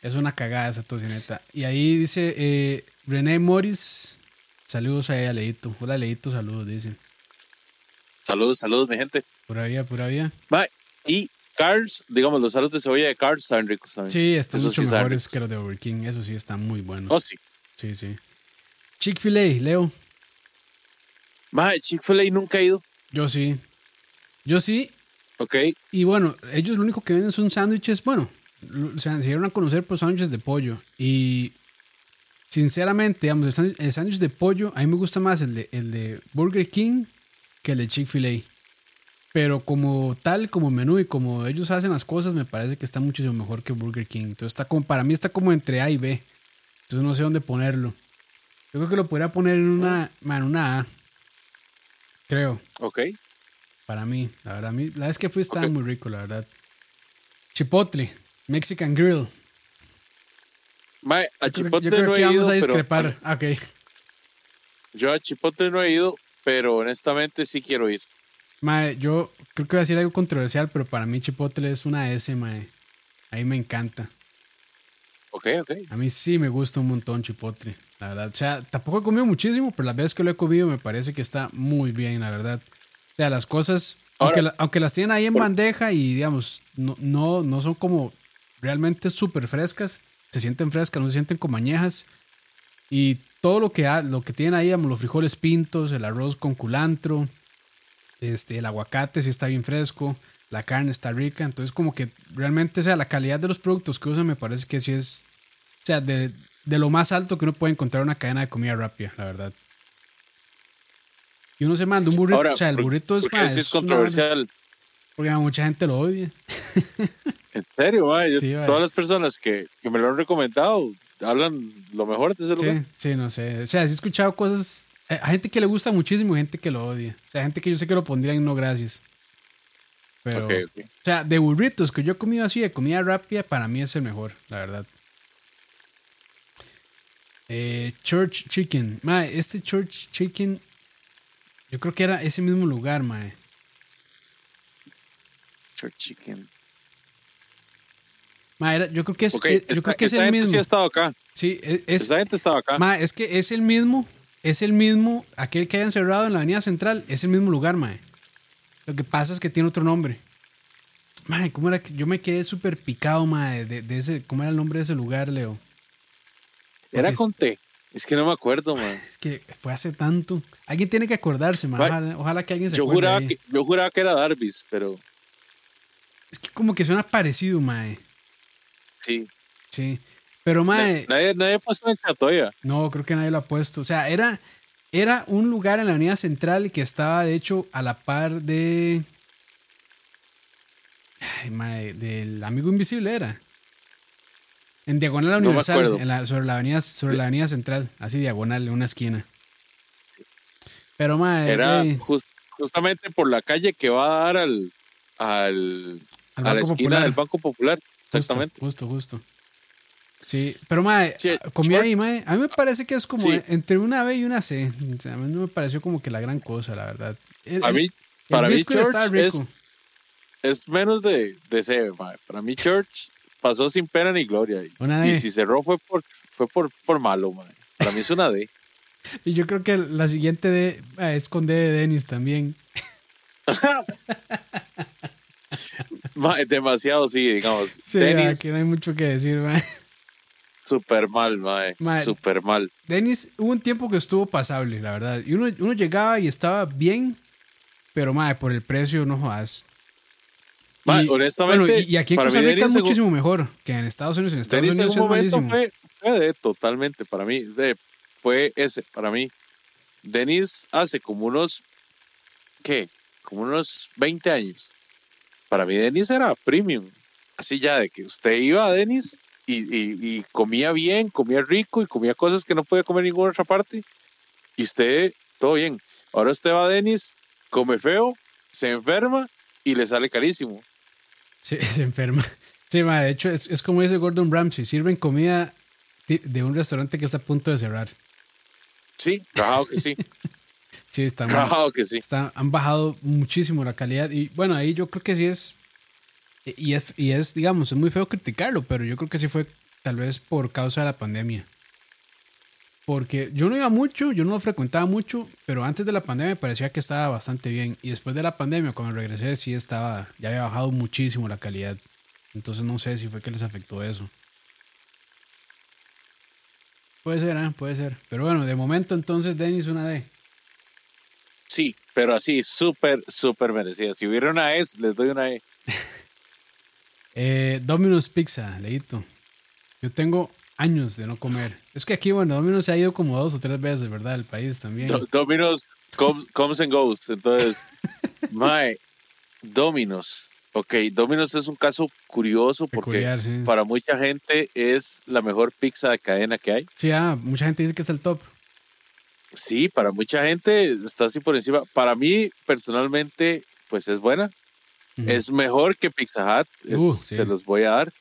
Es una cagada esa tocineta. Y ahí dice eh, René Morris. Saludos a ella, Leito. Hola, Leito, saludos, dice. Saludos, saludos, mi gente. Pura vida, pura vida. Mae, y Cars, digamos, los salos de cebolla de Cars están ricos también. Sí, están Esos mucho sí mejores que los de Burger King. Eso sí, están muy buenos. Oh, sí. Sí, sí. Chick-fil-A, Leo. Mae, Chick-fil-A nunca he ido. Yo sí. Yo sí. Ok. Y bueno, ellos lo único que venden son sándwiches. Bueno, se dieron a conocer por sándwiches de pollo. Y sinceramente, digamos, el sándwich- el sándwich de pollo, a mí me gusta más el de, el de Burger King que el de Chick-fil-A. Pero como tal, como menú y como ellos hacen las cosas, me parece que está muchísimo mejor que Burger King. Entonces está como, para mí está como entre A y B. Entonces no sé dónde ponerlo. Yo creo que lo podría poner en una, una A. Creo. Ok. Para mí, la verdad, a mí, la vez que fui estaba muy rico, la verdad. Chipotle, Mexican Grill. Mae, a Yo creo- Chipotle yo creo no que he vamos ido, a pero- discrepar. Ah, ok. yo a Chipotle no he ido, pero honestamente sí quiero ir. Mae, yo creo que voy a decir algo controversial, pero para mí Chipotle es una S, mae. Ahí me encanta. Ok, ok. A mí sí me gusta un montón Chipotle, la verdad. O sea, tampoco he comido muchísimo, pero las veces que lo he comido me parece que está muy bien, la verdad. O sea, las cosas, aunque, la- aunque las tienen ahí en por- bandeja y digamos, no, no, no son como realmente súper frescas, se sienten frescas, no se sienten como añejas. Y todo lo que, ha- lo que tienen ahí, digamos, los frijoles pintos, el arroz con culantro, este, el aguacate sí está bien fresco, la carne está rica, entonces como que realmente, o sea, la calidad de los productos que usan me parece que sí es, o sea, de, de lo más alto que uno puede encontrar en una cadena de comida rápida, la verdad. Y uno se manda un burrito, Ahora, o sea, el ¿por- burrito es, sí es una- controversial. porque mucha gente lo odia. En serio. Yo- Sí, todas las personas que, que me lo han recomendado hablan lo mejor de ese lugar. Sí, sí, no sé. O sea, sí he escuchado cosas. eh, Hay gente que le gusta muchísimo y gente que lo odia. O sea, gente que yo sé que lo pondría en no gracias. Pero, o sea, de burritos que yo he comido así, de comida rápida, para mí es el mejor, la verdad. Eh, Church Chicken. Mae, este Church Chicken, yo creo que era ese mismo lugar, mae. Church Chicken. Mae, era- yo creo que es, eh, yo esta, creo que es el mismo. sí ha estado acá. Sí, es, es- Esta gente estaba acá. Ma, es que es el mismo, es el mismo, aquel que hayan cerrado en la avenida central, es el mismo lugar, mae. Lo que pasa es que tiene otro nombre. Mae, ¿cómo era que yo me quedé súper picado, mae, de, de ese, ¿cómo era el nombre de ese lugar, Leo? Era con T. Es que no me acuerdo, man. Es que fue hace tanto. Alguien tiene que acordarse, mae. Ma, Ojalá, ojalá que alguien se Yo acuerde juraba, ahí. que, yo juraba que era Darby's, pero Es que como que suena parecido, mae. sí. Sí. Pero, mae, Nadie, nadie ha puesto en Chatoya. No, creo que nadie lo ha puesto. O sea, era, era un lugar en la Avenida Central que estaba, de hecho, a la par de. Ay, mae, del Amigo Invisible era. En diagonal a No Universal, acuerdo. en la- sobre, la avenida, sobre la Avenida Central, así diagonal, en una esquina. Pero, mae, Era eh, jus- justamente por la calle que va a dar al, al, al a la Banco esquina Popular. del Banco Popular. Justo, Exactamente. Justo, justo. Sí, pero mae, Sí, comí short- ahí, mae. A mí me parece que es como Sí. entre una B y una C. O sea, a mí no me pareció como que la gran cosa, la verdad. El- A mí, el para mí, Church es, es menos de, de C, mae. Para mí, Church pasó sin pena ni gloria. Y, Una y D. si cerró fue por, fue por, por malo, mae. Para mí es una D. Y yo creo que la siguiente de, ah, es con D de Dennis también. Demasiado, sí, digamos. Sí, Dennis, aquí no hay mucho que decir, mae. súper mal, mae. Mae. Súper mal. Dennis, hubo un tiempo que estuvo pasable, la verdad. Y uno, uno llegaba y estaba bien, pero mae, por el precio no jodas. Y, honestamente, bueno, y, y aquí en para Costa Rica es en muchísimo mejor que en Estados Unidos. En Estados en Unidos un es momento fue, fue de totalmente para mí. De, fue ese para mí. Denis hace como unos, ¿qué? Como unos 20 años. Para mí Denis era premium. Así ya de que usted iba a Denis y, y- y comía bien, comía rico y comía cosas que no podía comer en ninguna otra parte. Y usted, todo bien. Ahora usted va a Denis come feo, se enferma y le sale carísimo. Sí, se enferma. Sí, ma, de hecho, es, es como dice Gordon Ramsay: sirven comida de un restaurante que está a punto de cerrar. Sí, rajado que sí. Sí, está mal. rajado que sí. Está, han bajado muchísimo la calidad. Y bueno, ahí yo creo que sí es. Y es, y es, digamos, es muy feo criticarlo, pero yo creo que sí fue tal vez por causa de la pandemia. Porque yo no iba mucho, yo no lo frecuentaba mucho, pero antes de la pandemia me parecía que estaba bastante bien. Y después de la pandemia, cuando regresé, sí estaba, ya había bajado muchísimo la calidad. Entonces no sé si fue que les afectó eso. Puede ser, ¿eh? puede ser. Pero bueno, de momento entonces Dennis una D. Sí, pero así, súper, súper merecida. Si hubiera una E, les doy una E. Eh, Domino's Pizza, leíto. Yo tengo años de no comer. Es que aquí, bueno, Domino's se ha ido como dos o tres veces, ¿verdad? El país también. Do- Domino's comes, comes and goes. Entonces, mae, Domino's. Ok, Domino's es un caso curioso porque Peculiar, sí. para mucha gente es la mejor pizza de cadena que hay. Sí, ah, mucha gente dice que es el top. Sí, para mucha gente está así por encima. Para mí, personalmente, pues es buena. Ujú. Es mejor que Pizza Hut, es- Uh, sí. se los voy a dar.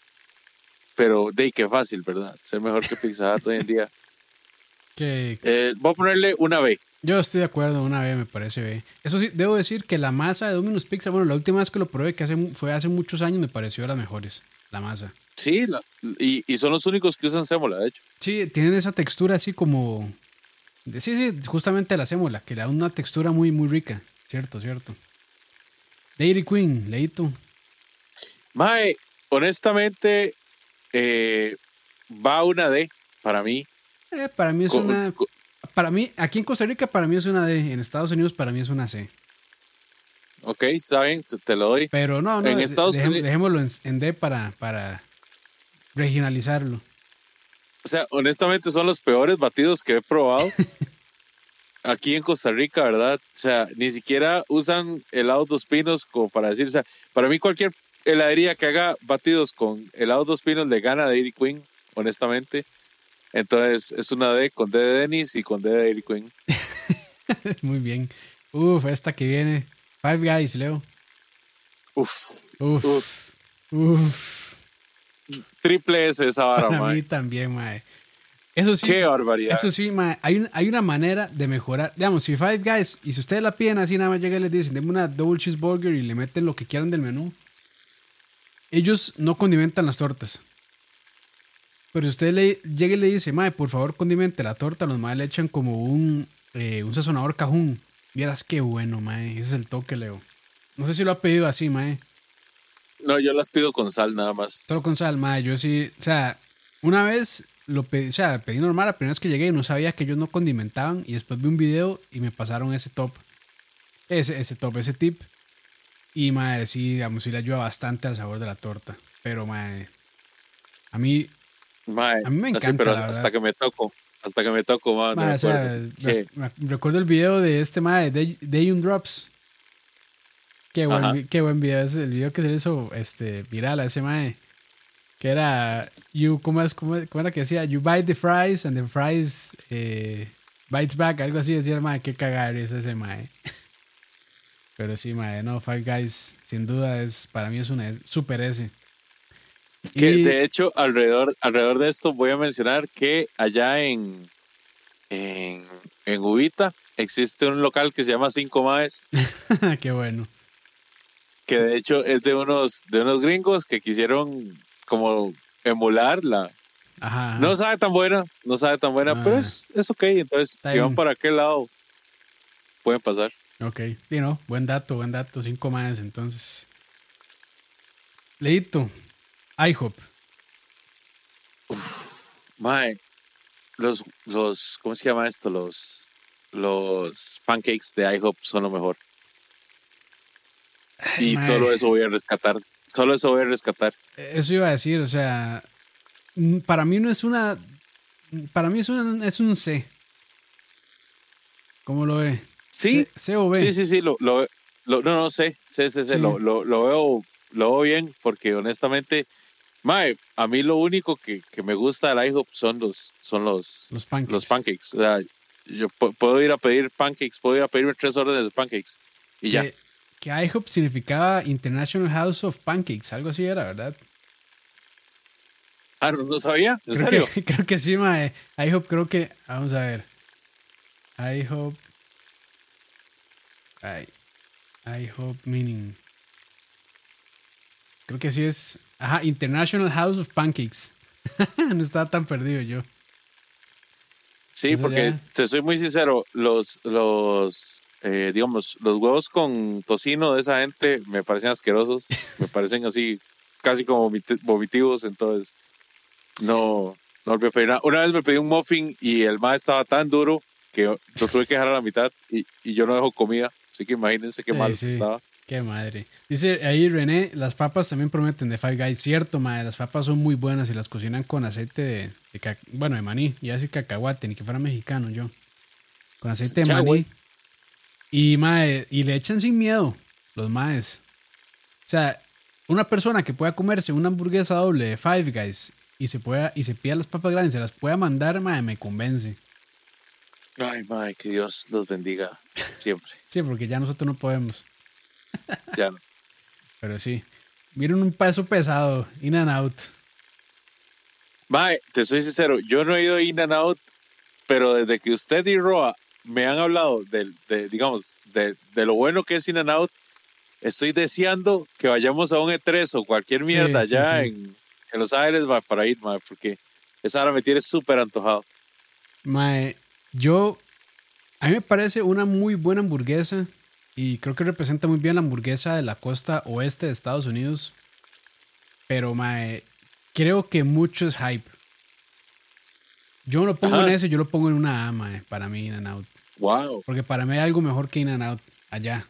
Pero de qué fácil, ¿verdad? Ser mejor que Pizza Hut hoy en día. Que Eh, voy a ponerle una B. yo estoy de acuerdo, una vez me parece B. Eso sí, debo decir que la masa de Domino's Pizza, bueno, la última vez que lo probé, que hace, fue hace muchos años, me pareció de las mejores. La masa. Sí, la- y, y son los únicos que usan sémola, de hecho. Sí, tienen esa textura así como. Sí, sí, justamente la sémola, que le da una textura muy, muy rica. Cierto, cierto. Dairy Queen, leíto. Mae, honestamente, eh, va una D para mí. Eh, para mí es una. Para mí, aquí en Costa Rica, para mí es una D. En Estados Unidos, para mí es una C. ok, saben, te lo doy. Pero no, no. En de- Estados Unidos- Dejémoslo en, en D para, para regionalizarlo. O sea, honestamente son los peores batidos que he probado aquí en Costa Rica, ¿verdad? O sea, ni siquiera usan helados dos pinos como para decir, o sea, para mí cualquier heladería que haga batidos con helados dos pinos le gana a Dairy Queen, honestamente. Entonces es una D con D de Dennis y con D de Dairy Queen. Muy bien. Uf, esta que viene. Five Guys, Leo. Uf, Uf. Uf. Uf. triple S esa vara, Para mí también, mae. Eso sí. Qué barbaridad. Eso sí, mae, hay, un- hay una manera de mejorar. Digamos, si Five Guys, y si ustedes la piden así, nada más llega y les dicen, denme una double cheeseburger y le meten lo que quieran del menú. Ellos no condimentan las tortas. Pero si usted le llega y le dice, mae, por favor condimente la torta, los mae le echan como un, eh, un sazonador cajún. Vieras qué bueno, mae. Ese es el toque, Leo. No sé si lo ha pedido así, mae. No, yo las pido con sal nada más. Todo con sal, mae. Yo sí, o sea, una vez lo pedí, o sea, pedí normal, la primera vez que llegué y no sabía que ellos no condimentaban y después vi un video y me pasaron ese top, ese, ese top, ese tip y mae, sí, digamos, sí le ayuda bastante al sabor de la torta, pero mae, a mí, Mae, A mí me así, encanta, pero la hasta que me toco, hasta que me toco, mae, no mae, me o sea, me- recuerdo el video de este mae, de Dayun Drops. Qué buen, qué buen video, es el video que se hizo este, viral a ese mae. Que era, you, ¿cómo, es, cómo, cómo era que decía? You bite the fries and the fries eh, bites back, algo así decía el mae, qué cagar es ese mae. Pero sí, mae, no, Five Guys, sin duda, es para mí es una super S. Que Y- de hecho, alrededor, alrededor de esto voy a mencionar que allá en, en, en Ubita existe un local que se llama Cinco Maes, qué bueno. que de hecho es de unos, de unos gringos que quisieron como emular la... Ajá. ajá. No sabe tan buena, no sabe tan buena, Ah. pero es, es ok. Entonces, Está si van para aquel lado, pueden pasar. Ok, sí, no, buen dato, buen dato, cinco más entonces. Leito, IHOP. Mae, los, los, ¿cómo se llama esto? Los, los pancakes de IHOP son lo mejor. Y mae. solo eso voy a rescatar. Solo eso voy a rescatar. Eso iba a decir, o sea, para mí no es una, para mí es, una, es un C. ¿Cómo lo ve? Sí, C, C sí, sí, sí. Lo, lo, lo- no, no, sé, sé, sé, sé, Sí. Lo, lo, lo veo, lo veo bien porque honestamente, mae, a mí lo único que, que me gusta del IHOP son los, son los, Los pancakes. los pancakes. O sea, yo pu- puedo ir a pedir pancakes, puedo ir a pedirme tres órdenes de pancakes Y ya. Que, que IHOP significaba International House of Pancakes, algo así era, ¿verdad? Ah, no, no sabía. ¿En Creo serio? que, creo que sí, mae. IHOP creo que. Vamos a ver. IHOP. I, IHOP meaning. Creo que sí es. Ajá, International House of Pancakes. no estaba tan perdido yo. Sí, Eso porque ya. te soy muy sincero, los, los, eh, digamos, los huevos con tocino de esa gente me parecen asquerosos, me parecen así, casi como vomit- vomitivos, entonces no, no volví a pedir nada. Una vez me pedí un muffin y el más estaba tan duro que lo tuve que dejar a la mitad y, y yo no dejo comida, así que imagínense qué Sí, mal sí. estaba. Qué madre. Dice ahí René, las papas también prometen de Five Guys. Cierto, madre, las papas son muy buenas y las cocinan con aceite de, de bueno, de maní. Ya así cacahuate, ni que fuera mexicano yo. Con aceite de maní. Y, madre, y le echan sin miedo los maes. O sea, una persona que pueda comerse una hamburguesa doble de Five Guys y se pueda y se pida las papas grandes, se las pueda mandar, madre, me convence. Ay, madre, que Dios los bendiga siempre. Sí, porque ya nosotros no podemos. Ya no. Pero sí. Miren un peso pesado, in and out. Mae, te soy sincero, yo no he ido In and Out, pero desde que usted y Roa me han hablado de, digamos, de, de lo bueno que es In and Out, estoy deseando que vayamos a un E3 o cualquier mierda sí, allá sí. En, en Los Ángeles para ir, mae, porque esa hora me tiene súper antojado. Mae, yo. A mí me parece una muy buena hamburguesa. Y creo que representa muy bien la hamburguesa de la costa oeste de Estados Unidos. Pero, mae, creo que mucho es hype. Yo no lo pongo Ajá. en ese, yo lo pongo en una A, mae, para mí, In and Out. Wow. Porque para mí hay algo mejor que In and Out allá.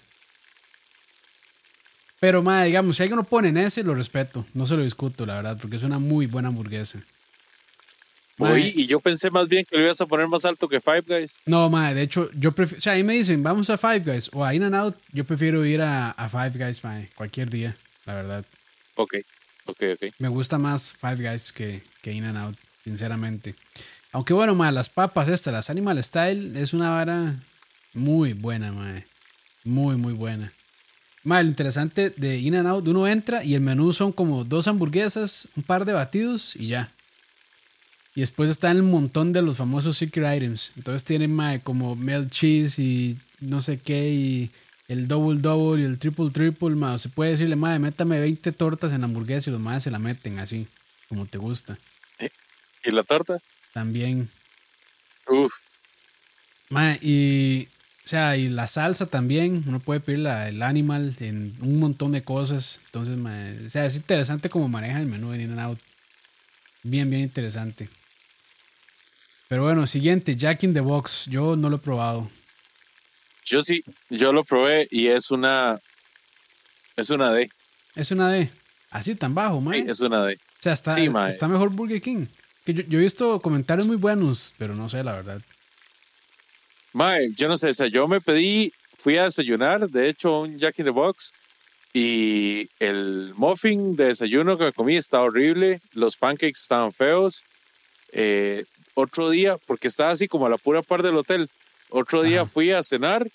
Pero, mae, digamos, si alguien lo pone en ese, lo respeto. No se lo discuto, la verdad, porque es una muy buena hamburguesa. Oí, y yo pensé más bien que lo ibas a poner más alto que Five Guys. No, madre, de hecho, yo prefiero. O sea, ahí me dicen, vamos a Five Guys o a In and Out. Yo prefiero ir a, a Five Guys, madre, cualquier día, la verdad. Ok, ok, ok. Me gusta más Five Guys que, que In and Out, sinceramente. Aunque bueno, madre, las papas estas, las Animal Style, es una vara muy buena, madre. Muy, muy buena. Madre, lo interesante de In and Out, uno entra y el menú son como dos hamburguesas, un par de batidos y ya. Y después está el montón de los famosos secret items. Entonces tienen mae, como melt cheese y no sé qué y el double double y el triple triple. Mae. O Se puede decirle, madre, métame 20 tortas en la hamburguesa y los madres se la meten así, como te gusta. ¿Y la torta? También. Uf. Mae, y, o sea, y la salsa también. Uno puede pedir la, el animal en un montón de cosas. Entonces, mae, o sea, es interesante como maneja el menú en In Out. Bien, bien interesante. Pero bueno, siguiente, Jack in the Box. Yo no lo he probado. Yo sí, yo lo probé y es una, es una D. Es una D. Así tan bajo, mae. Sí, es una D. O sea, está, sí, está mejor Burger King. Que yo, yo he visto comentarios muy buenos, pero no sé la verdad. Mae, yo no sé, o sea, yo me pedí, fui a desayunar, de hecho, un Jack in the Box, y el muffin de desayuno que comí estaba horrible, los pancakes estaban feos. Eh, otro día, porque estaba así como a la pura par del hotel, otro día Ajá. fui a cenar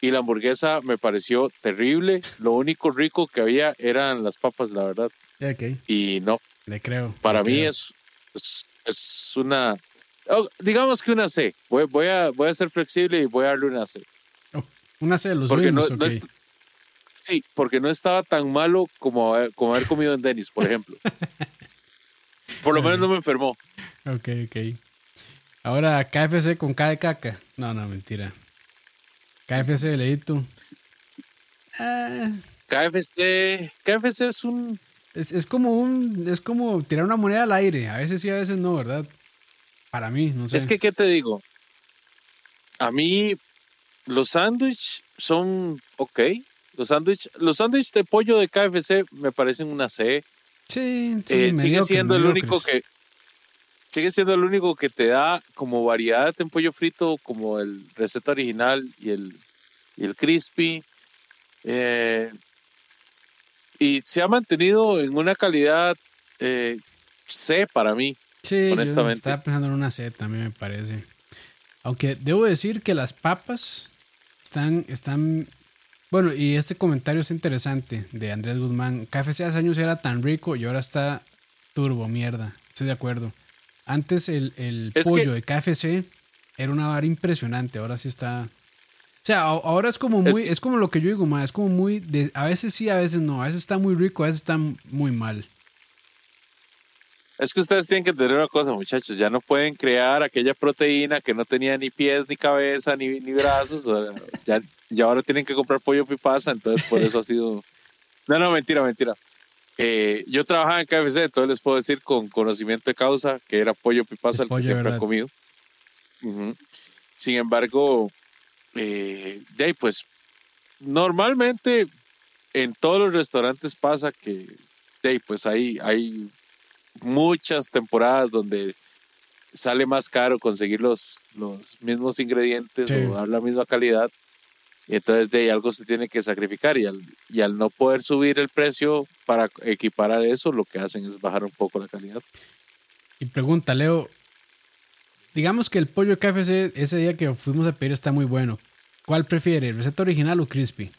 y la hamburguesa me pareció terrible. Lo único rico que había eran las papas, la verdad. Ok, Y no, le creo. para le mí creo. es, es, es una, oh, digamos que una C. Voy, voy, a, voy a ser flexible y voy a darle una C. Una C de los Porque no, mismos, no sí, porque no estaba tan malo como haber, como haber comido en Dennis, por ejemplo. Por lo menos no me enfermó. Ok, ok. Ahora, KFC con K de caca. No, no, mentira. KFC de leíto. Ah, KFC, KFC es un... es, es como un. Es como tirar una moneda al aire. A veces sí, a veces no, ¿verdad? Para mí, no sé. Es que, ¿qué te digo? A mí, los sándwiches son ok. Los sándwiches los sándwich de pollo de KFC me parecen una C. Sí, sí, Eh, sigue siendo el único que sigue siendo el único que te da como variedad en pollo frito como el receta original y el y el crispy Eh, y se ha mantenido en una calidad eh, C para mí Sí, yo honestamente. estaba pensando en una C también me parece. Aunque debo decir que las papas están, están Bueno, y este comentario es interesante de Andrés Guzmán. KFC hace años era tan rico y ahora está turbo mierda. Estoy de acuerdo. Antes el, el pollo de KFC era una vara impresionante, ahora sí está... O sea, ahora es como muy, es, como lo que yo digo, más, es como muy, de, a veces sí, a veces no, a veces está muy rico, a veces está muy mal. Es que ustedes tienen que entender una cosa, muchachos, ya no pueden crear aquella proteína que no tenía ni pies, ni cabeza, ni, ni brazos, ya, ya ahora tienen que comprar pollo pipasa, entonces por eso ha sido... No, no, mentira, mentira. Eh, yo trabajaba en KFC, entonces les puedo decir con conocimiento de causa que era pollo pipasa el, que siempre he comido. Sin embargo, eh, de ahí pues normalmente en todos los restaurantes pasa que de ahí pues hay, hay muchas temporadas donde sale más caro conseguir los, los mismos ingredientes o dar la misma calidad. Y entonces de ahí algo se tiene que sacrificar y al, y al no poder subir el precio para equiparar eso, lo que hacen es bajar un poco la calidad. Y pregunta, Leo, digamos que el pollo KFC ese día que fuimos a pedir está muy bueno. ¿Cuál prefiere, receta original o crispy?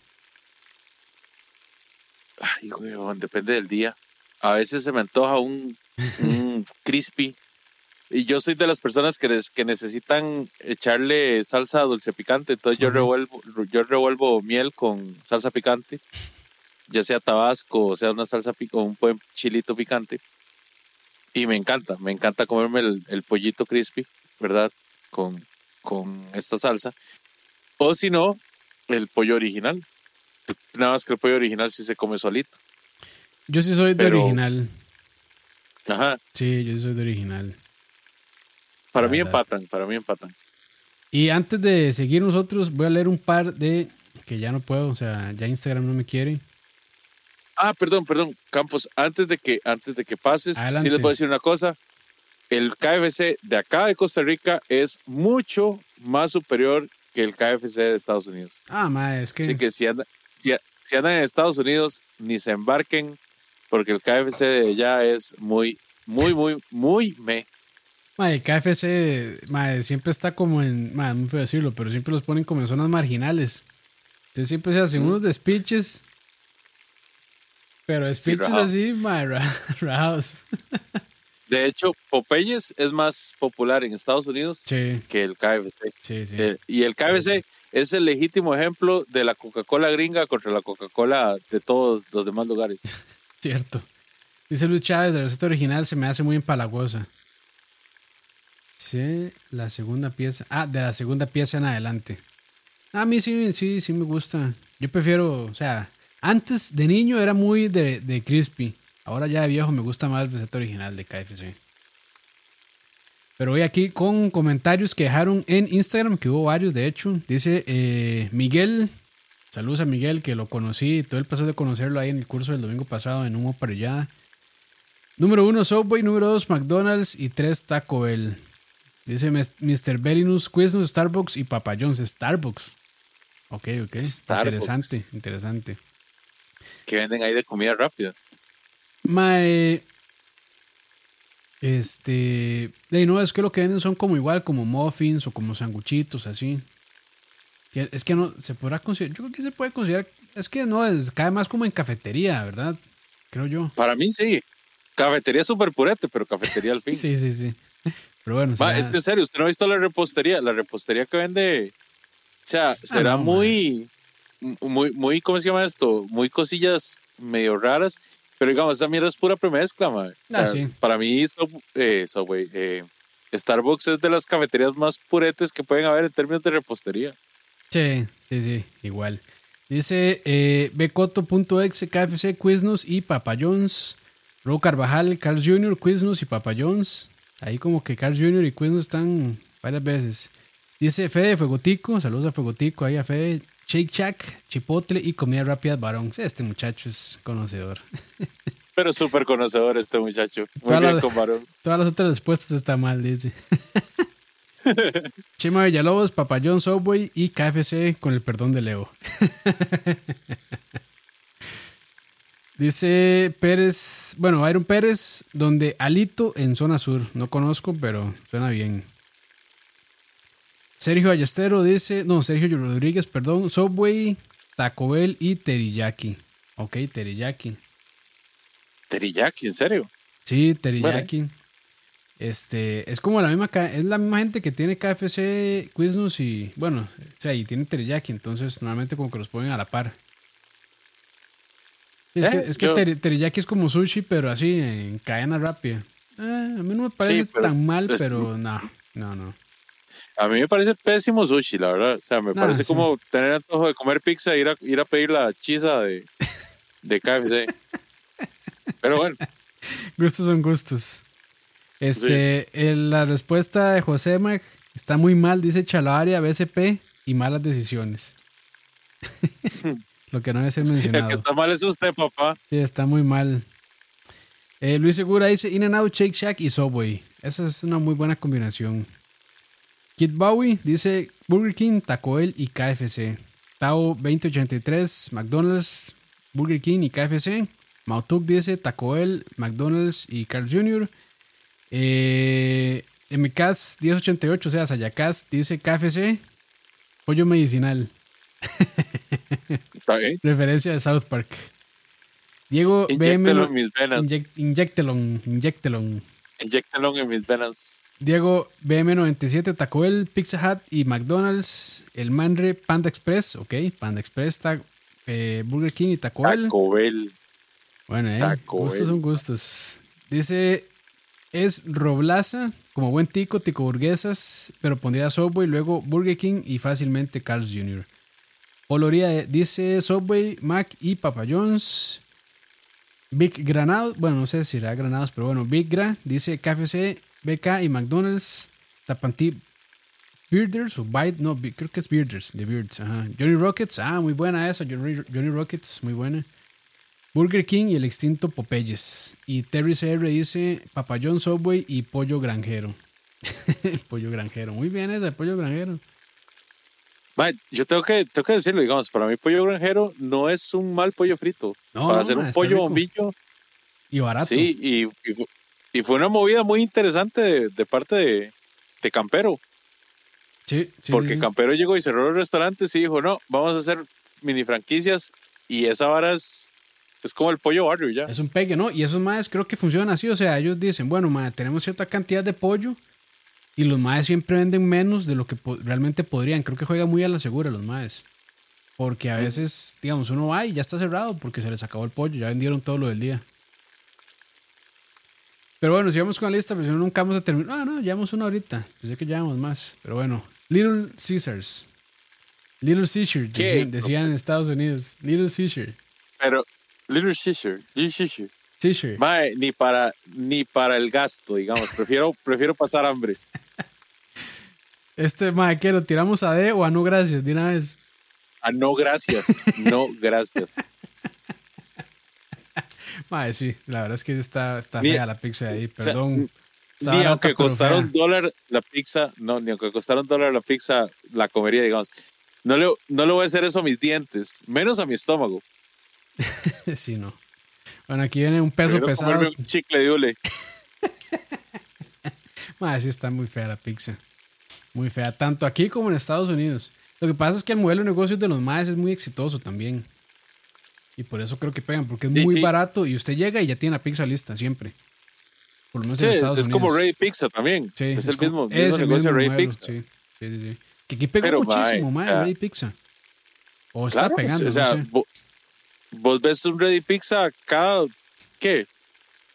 Ay, depende del día. A veces se me antoja un, crispy. Y yo soy de las personas que, que necesitan echarle salsa dulce picante. Entonces yo revuelvo, yo revuelvo miel con salsa picante, ya sea tabasco o sea una salsa o un buen chilito picante. Y me encanta, me encanta comerme el, el pollito crispy. ¿verdad? Con, con esta salsa. O si no, el pollo original. Nada más que el pollo original sí se come solito. Yo sí soy de original. Ajá. Sí, yo soy de original. Para mí empatan, para mí empatan. Y antes de seguir nosotros, voy a leer un par de que ya no puedo, o sea, ya Instagram no me quiere. Ah, perdón, perdón, Campos, antes de que antes de que pases, sí les voy a decir una cosa el KFC de acá de Costa Rica es mucho más superior que el KFC de Estados Unidos. Ah, ma, es que. Así que si andan, si, andan en Estados Unidos, ni se embarquen, porque el KFC de allá es muy, muy, muy, muy me. Ma, el KFC ma, siempre está como en. Ma, muy feo decirlo, pero siempre los ponen como en zonas marginales. Entonces siempre se hacen unos despiches. Pero despiches así, ma, rajados. De hecho, Popeyes es más popular en Estados Unidos que el KFC. Eh, y el KFC es el legítimo ejemplo de la Coca-Cola gringa contra la Coca-Cola de todos los demás lugares. Cierto. Dice Luis Chávez, la receta original se me hace muy empalagosa. La segunda pieza. Ah, de la segunda pieza en adelante. A mí sí, sí, sí me gusta. Yo prefiero, o sea, antes de niño era muy de, crispy. Ahora ya de viejo me gusta más el receta original de KFC. Pero voy aquí con comentarios que dejaron en Instagram, que hubo varios de hecho. Dice eh, Miguel, saludos a Miguel, que lo conocí, todo el placer de conocerlo ahí en el curso del domingo pasado en Humo Parrillada. Número uno, Subway. Número dos, McDonald's. Y tres, Taco Bell. Dice Mr. Bellinus, Quiznos, Starbucks y Papa John's. Starbucks. Ok, ok. Interesante, interesante. Que venden ahí de comida rápida. Mae. Este. No, es que lo que venden son como igual, como muffins o como sanguchitos, así. Es que no, se podrá considerar. Yo creo que se puede considerar. Es que no, es, cae más como en cafetería, ¿verdad? Creo yo. Para mí sí. Cafetería súper purete, pero cafetería al fin. sí, sí, sí. Pero bueno. es que en serio, usted no ha visto la repostería. La repostería que vende. O sea, ah, será muy. Muy, muy, ¿cómo se llama esto? Muy cosillas medio raras pero digamos, esa mierda es pura premezcla, man. Ah, para mí, eh, eh, Starbucks es de las cafeterías más puretes que pueden haber en términos de repostería. Sí, sí, sí, igual. Dice eh, Becoto.exe, KFC, Quiznos y Papa John's. Ro Carvajal, Carl Jr., Quiznos y Papa John's. Ahí como que Carl Jr. y Quiznos están varias veces. Dice Fede Fuegotico, saludos a Fuegotico, ahí a Fede. Shake Shack, Chipotle y comida rápida Barón. Este muchacho es conocedor. Pero súper conocedor este muchacho. Muy bien con Barón. Todas las otras respuestas está mal, dice. Chema Villalobos, Papayón Subway y KFC con el perdón de Leo. Dice Pérez, bueno, Iron Pérez, donde Alito en zona sur. No conozco, pero suena bien. Sergio Ayestero dice, no, Sergio Rodríguez, perdón, Subway, Taco Bell y teriyaki. Ok, teriyaki. Teriyaki, ¿en serio? Sí, teriyaki. Este, es como la misma, es la misma gente que tiene KFC, Quiznos y, bueno, o sea, y tiene teriyaki, entonces normalmente como que los ponen a la par. Es que, es que eh, teriyaki es como sushi, pero así, en cadena rápida. Eh, a mí no me parece tan mal, pero no, no, no. A mí me parece pésimo sushi, la verdad. O sea, me parece como tener antojo de comer pizza e ir a, ir a pedir la chisa de, de KFC. Pero bueno. Gustos son gustos. Este, la respuesta de José Mac está muy mal, dice Chalaria, BSP y malas decisiones. Lo que no debe ser mencionado. El que está mal es usted, papá. Sí, está muy mal. Eh, Luis Segura dice In and Out, Shake Shack y Subway. Esa es una muy buena combinación. Kid Bowie dice Burger King, Taco Bell y KFC. Tao 2083, McDonald's, Burger King y KFC. Mautuk dice Taco Bell, McDonald's y Carl Jr. Eh, MCAS 1088, o sea, Sayacas dice KFC, pollo medicinal. Referencia de South Park. Diego BM. en mis venas. inyectelon, inyectelon. Inyectelon en mis venas. Diego BM97, Taco Bell, Pizza Hut y McDonald's. El Manre, Panda Express. Ok, Panda Express, eh, Burger King y Taco Bell. Taco Bell. Bueno, eh. gustos son gustos. Dice, es Roblaza, como buen tico, tico burguesas, pero pondría Subway, luego Burger King y fácilmente Carl's Jr. Oloría eh, dice Subway, Mac y Papa John's. Big Granados, bueno, no sé si era Granados, pero bueno, Big Gra dice KFC, BK y McDonald's. Tapantí Bearders o Bite, no, creo que es Bearders, de Beards. Johnny Rockets, ah, muy buena Johnny, Johnny Rockets, muy buena. Burger King y el extinto Popeyes. Y Terry CR dice Papayón Subway y Pollo Granjero. pollo Granjero. Muy bien ese Pollo Granjero. Yo tengo que, tengo que decirlo, digamos, para mí Pollo Granjero no es un mal pollo frito. para hacer un pollo bombillo. Y barato. Sí, y, y, fue una movida muy interesante de, parte de, de, Campero. Sí, sí Porque Campero llegó y cerró los restaurantes y dijo, no, vamos a hacer mini franquicias. Y esa vara es es como el pollo barrio ya. Es un pegue, ¿no? Y esos más creo que funcionan así. O sea, ellos dicen, bueno, madre, tenemos cierta cantidad de pollo y los maes siempre venden menos de lo que realmente podrían. Creo que juega muy a la segura los maes. Porque a veces, digamos, uno va y ya está cerrado porque se les acabó el pollo, ya vendieron todo lo del día. Pero bueno, si vamos con la lista, pues nunca vamos a terminar. No, no, llevamos una ahorita. Pensé que llevamos más. Pero bueno, Little Caesars. Little Caesar, decían, decían en Estados Unidos. Little Caesar. Pero, Little Caesar, Little Caesar. Mae, ni para, ni para el gasto, digamos. Prefiero, prefiero pasar hambre. Este, mae, ¿qué lo tiramos a D o a no gracias de una vez? A no gracias. No gracias. mae, sí, la verdad es que está, está fea la pizza ahí, perdón. ni aunque costara un dólar la pizza, no, ni aunque costara un dólar la pizza, la comería, digamos. No le, no le voy a hacer eso a mis dientes, menos a mi estómago. sí, no. Bueno, aquí viene un peso pesado. Un chicle dule. Madre, sí está muy fea la pizza. Muy fea, tanto aquí como en Estados Unidos. Lo que pasa es que el modelo de negocios de los maes es muy exitoso también. Y por eso creo que pegan, porque es muy barato y usted llega y ya tiene la pizza lista siempre. Por lo menos en Estados es como Ray Pizza también. es, el mismo, negocio de Ray Pizza. Sí, sí, sí. Que aquí pega muchísimo, mae, Ray Pizza. O está pegando. O sea, vos ves un Ready Pizza cada, ¿qué?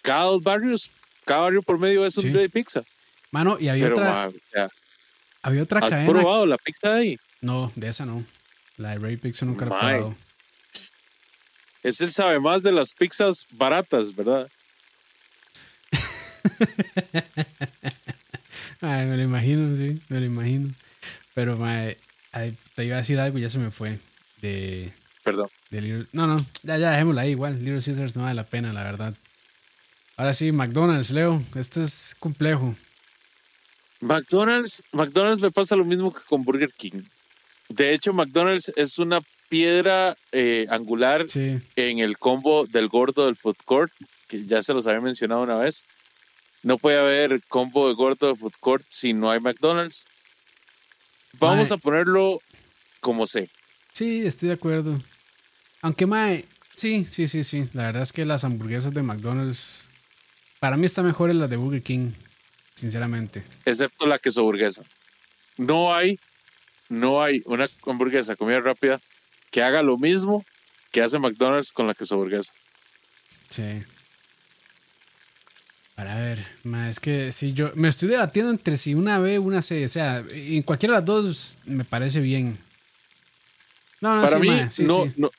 Cada dos barrios, cada barrio por medio es un Ready Pizza. Mano, y había otra. había otra ¿Has probado la pizza de ahí? No, de esa no. La de Ready Pizza nunca la he probado. Es el sabe más de las pizzas baratas, ¿verdad? Ay, me lo imagino, sí, me lo imagino. Pero te iba a decir algo y ya se me fue. De, Perdón. no, no, ya, ya dejémosla ahí igual. Little Caesars no vale la pena, la verdad. Ahora sí, McDonald's, Leo. Esto es complejo. McDonald's, McDonald's me pasa lo mismo que con Burger King. De hecho, McDonald's es una piedra eh, angular en el combo del gordo del food court, que ya se los había mencionado una vez. No puede haber combo de gordo de food court si no hay McDonald's. Vamos a ponerlo como sé. Sí, estoy de acuerdo. Aunque, mae, sí, sí, sí, sí. La verdad es que las hamburguesas de McDonald's, para mí están mejores las de Burger King, sinceramente. Excepto la queso burguesa. No hay, no hay una hamburguesa comida rápida que haga lo mismo que hace McDonald's con la queso burguesa. Sí. Para ver, ma, es que si yo me estoy debatiendo entre si una B o una C, o sea, en cualquiera de las dos me parece bien. No, no, para sí, mí, ma, sí, no, sí. no-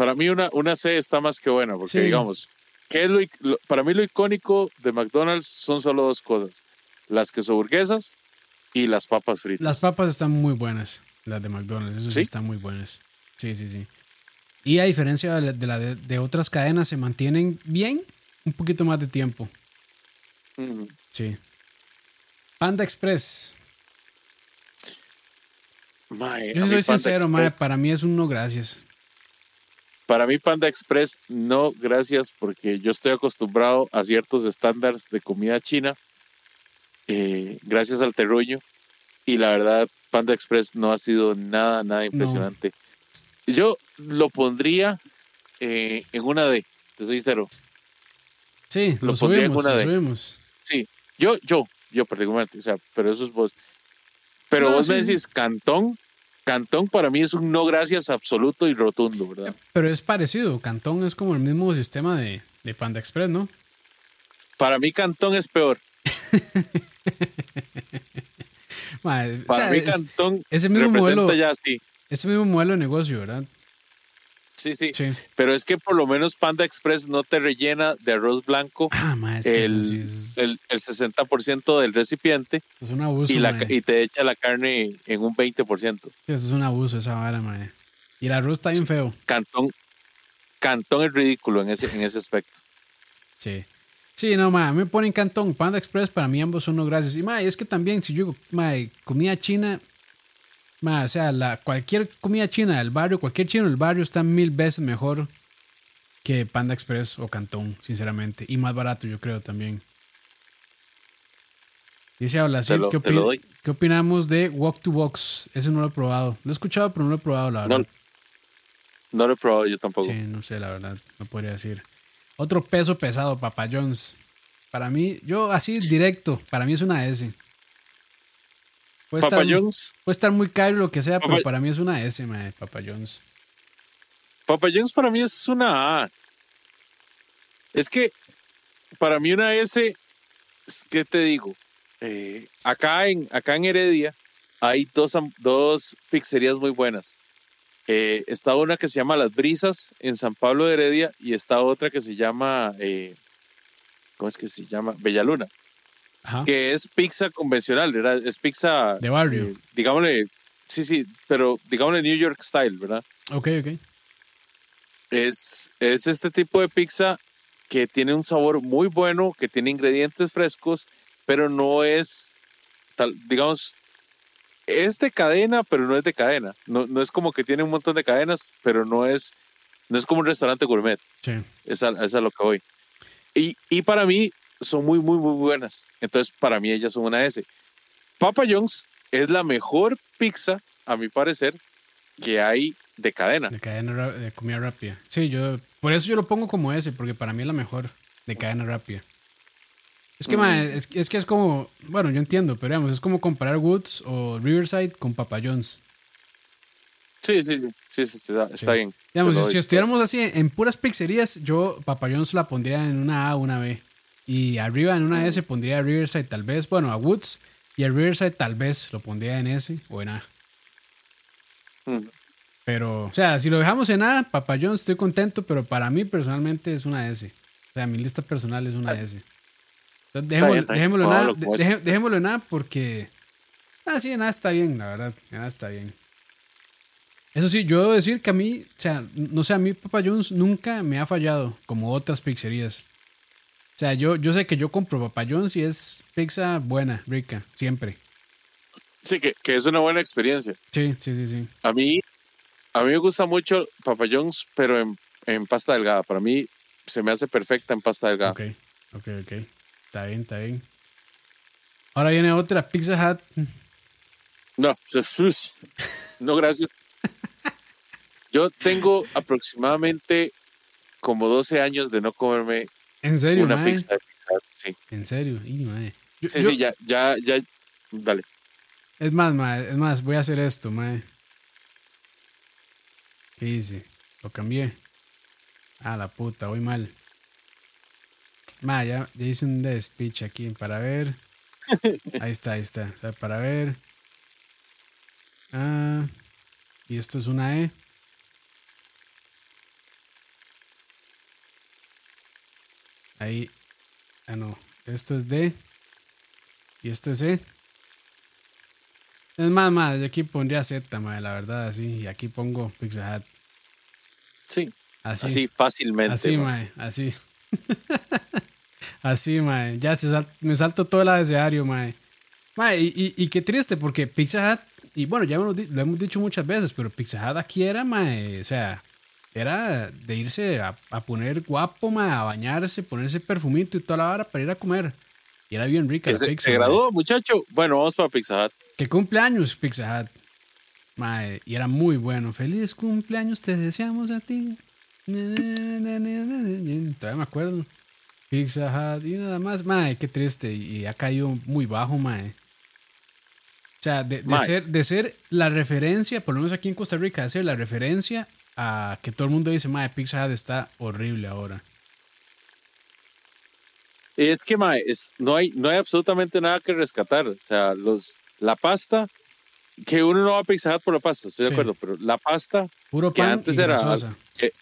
para mí una, una C está más que buena, porque Sí. digamos, ¿qué es lo para mí lo icónico de McDonald's son solo dos cosas, las queso burguesas y las papas fritas. Las papas están muy buenas, las de McDonald's, eso sí, están muy buenas. Sí, sí, sí. Y a diferencia de la de, la de- de otras cadenas, se mantienen bien un poquito más de tiempo. Sí. Panda Express. Mae, Yo soy Panda sincero, mae, para mí es un no gracias. Para mí Panda Express no, gracias, porque yo estoy acostumbrado a ciertos estándares de comida china, eh, gracias al terruño, y la verdad Panda Express no ha sido nada, nada impresionante. Yo lo pondría eh, en una D, te soy sincero. Sí, lo, Lo pondría en subimos, una lo de- subimos. Sí, yo, yo, yo particularmente, o sea, pero eso es vos. Pero No, vos me sí. decís Cantón, Cantón para mí es un no gracias absoluto y rotundo, ¿verdad? Pero es parecido, Cantón es como el mismo sistema de, de Panda Express, ¿no? Para mí Cantón es peor. O Para sea, mí es- Cantón ese mismo representa modelo- ya así. ese mismo modelo de negocio, ¿verdad? Sí, sí, Sí. Pero es que por lo menos Panda Express no te rellena de arroz blanco Ah, es que sí el, es, el, el 60% del recipiente es un abuso, y, la, mae. y te echa la carne en un 20%. Sí, eso es un abuso esa vara, mae. Y el arroz está bien feo. Cantón, Cantón es ridículo en ese, en ese aspecto. Sí. Sí, no, mae, me ponen Cantón, Panda Express, para mí ambos son no gracias. Y mae, es que también, si yo digo, comida china, mae, o sea, la, cualquier comida china del barrio, cualquier chino del barrio está mil veces mejor que Panda Express o Cantón, sinceramente. Y más barato, yo creo también. Dice lo- ¿qué. ¿qué opinamos de Walk to Box? Ese no lo he probado. Lo he escuchado, pero no lo he probado, la verdad. No, no lo he probado yo tampoco. Sí, no sé, la verdad, no podría decir. Otro peso pesado, Papa John's. Para mí, yo así directo, para mí es una S. Puede, Papa estar, John's, puede estar muy caro lo que sea, pero para mí es una S, mae, Papa John's. Papa John's para mí es una A. Es que para mí una S, ¿qué te digo? Eh, acá, en, acá en Heredia hay dos, dos pizzerías muy buenas. Eh, está una que se llama Las Brisas en San Pablo de Heredia y está otra que se llama, eh, ¿cómo es que se llama? Bellaluna, Ajá. que es pizza convencional, ¿verdad? Es pizza, De barrio. eh, digámosle, sí, sí, pero digámosle New York style, ¿verdad? Ok, ok. es, es este tipo de pizza que tiene un sabor muy bueno, que tiene ingredientes frescos, pero no es, tal, digamos, es de cadena, pero no es de cadena. No, no es como que tiene un montón de cadenas, pero no es, no es como un restaurante gourmet. Sí. Es a, es a lo que voy. Y, y para mí son muy, muy, muy buenas. Entonces, para mí ellas son una S. Papa John's es la mejor pizza, a mi parecer, que hay de cadena. De cadena de comida rápida. Sí, yo, por eso yo lo pongo como S, porque para mí es la mejor de cadena rápida. Es que, Mm. es, es que es como, bueno, yo entiendo, pero digamos, es como comparar Woods o Riverside con Papa John's. Sí, sí, sí, sí, sí, está, está Sí. bien. Digamos, si, si estuviéramos así en puras pizzerías, yo Papa John's la pondría en una A o una B. Y arriba en una S pondría a Riverside tal vez, bueno, a Woods. Y a Riverside tal vez lo pondría en S o en A. Mm. Pero, o sea, si lo dejamos en A, Papa John's estoy contento, pero para mí personalmente es una S. O sea, mi lista personal es una S. Entonces, dejémoslo, dejémoslo en A, dejémoslo en porque... Ah, sí, en A está bien, la verdad. En A está bien. Eso sí, yo debo decir que a mí, o sea, no sé, a mí Papa John's nunca me ha fallado como otras pizzerías. O sea, yo, yo sé que yo compro Papa John's y es pizza buena, rica, siempre. Sí, que, que es una buena experiencia. Sí, sí, sí, sí. A mí, a mí me gusta mucho Papa John's, pero en, en pasta delgada. Para mí se me hace perfecta en pasta delgada. Ok, ok, ok. Está bien, está bien. Ahora viene otra, Pizza Hut. No, no, gracias. Yo tengo aproximadamente como 12 años de no comerme ¿En serio, una mae? pizza de Pizza Sí, En serio, y, mae. Yo- sí, yo- sí, ya, ya, ya. Dale. Es más, mae, es más, voy a hacer esto, mae. ¿Qué hice? Lo cambié. Ah, la puta, voy mal. Ma, ya, ya hice un despiche aquí para ver. Ahí está, ahí está. O sea, para ver. Ah, y esto es una E. Ahí. Ah, no. Esto es D. Y esto es E. Es más, más, yo aquí pondría Z, madre, la verdad, así. Y aquí pongo Pizza Hut. Sí, Así. así fácilmente. Así, ma. mae, así. así, mae. Ya se sal- me salto todo el abecedario, mae. Mae, y, y, y qué triste, porque Pizza Hut, y bueno, ya di- lo hemos dicho muchas veces, pero Pizza Hut aquí era, mae, o sea, era de irse a, a poner guapo, mae, a bañarse, ponerse perfumito y toda la hora para ir a comer. Y era bien rica Que la se, pizza. se mae. graduó, muchacho. Bueno, vamos para Pizza Hut. Que cumpleaños Pizza Hut. Mae, y era muy bueno. Feliz cumpleaños, te deseamos a ti. Todavía me acuerdo. Pizza Hut y nada más. Mae, qué triste. Y ha caído muy bajo, mae. O sea, de, de ser, de ser la referencia, por lo menos aquí en Costa Rica, de ser la referencia a que todo el mundo dice, mae, Pizza Hut está horrible ahora. Es que, mae, es, no, hay, no hay absolutamente nada que rescatar. O sea, los, la pasta, que uno no va a Pizza Hut por la pasta, estoy Sí. de acuerdo, pero la pasta, Puro que pan antes y era que-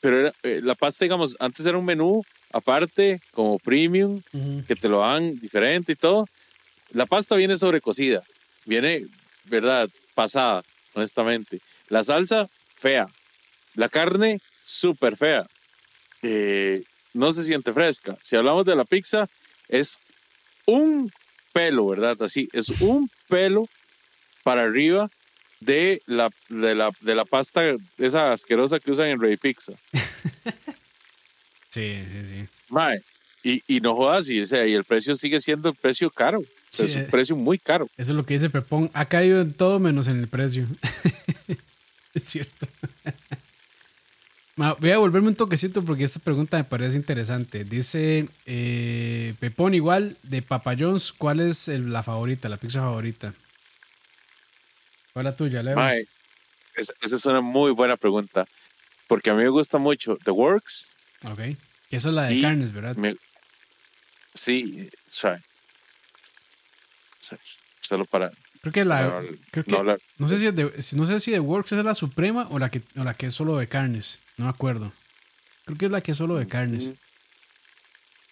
pero era, eh, la pasta, digamos, antes era un menú aparte, como premium, que te lo dan diferente y todo. La pasta viene sobrecocida, viene, ¿verdad? Pasada, honestamente. La salsa, fea. La carne, súper fea. Eh, no se siente fresca. Si hablamos de la pizza, es un pelo, ¿verdad? Así, es un pelo para arriba de la, de la, de la pasta esa asquerosa que usan en Rey Pizza. Sí, sí, sí. Mae, y, y no jodas, y, o sea, y el precio sigue siendo el precio caro. Sí, es eh. un precio muy caro. Eso es lo que dice Pepón. Ha caído en todo menos en el precio. es cierto. Voy a volverme un toquecito porque esta pregunta me parece interesante. Dice eh, Pepón, igual de Papa John's, ¿cuál es el- la favorita, la pizza favorita? ¿Cuál es la tuya, Leo? Mae, esa es una muy buena pregunta. Porque a mí me gusta mucho The Works. Ok. Que eso es la de carnes, ¿verdad? me- sí, solo para Creo que la. creo que, no sé si, de- no sé si de Works es la suprema o la que, o la que es solo de carnes. No me acuerdo. Creo que es la que es solo de carnes.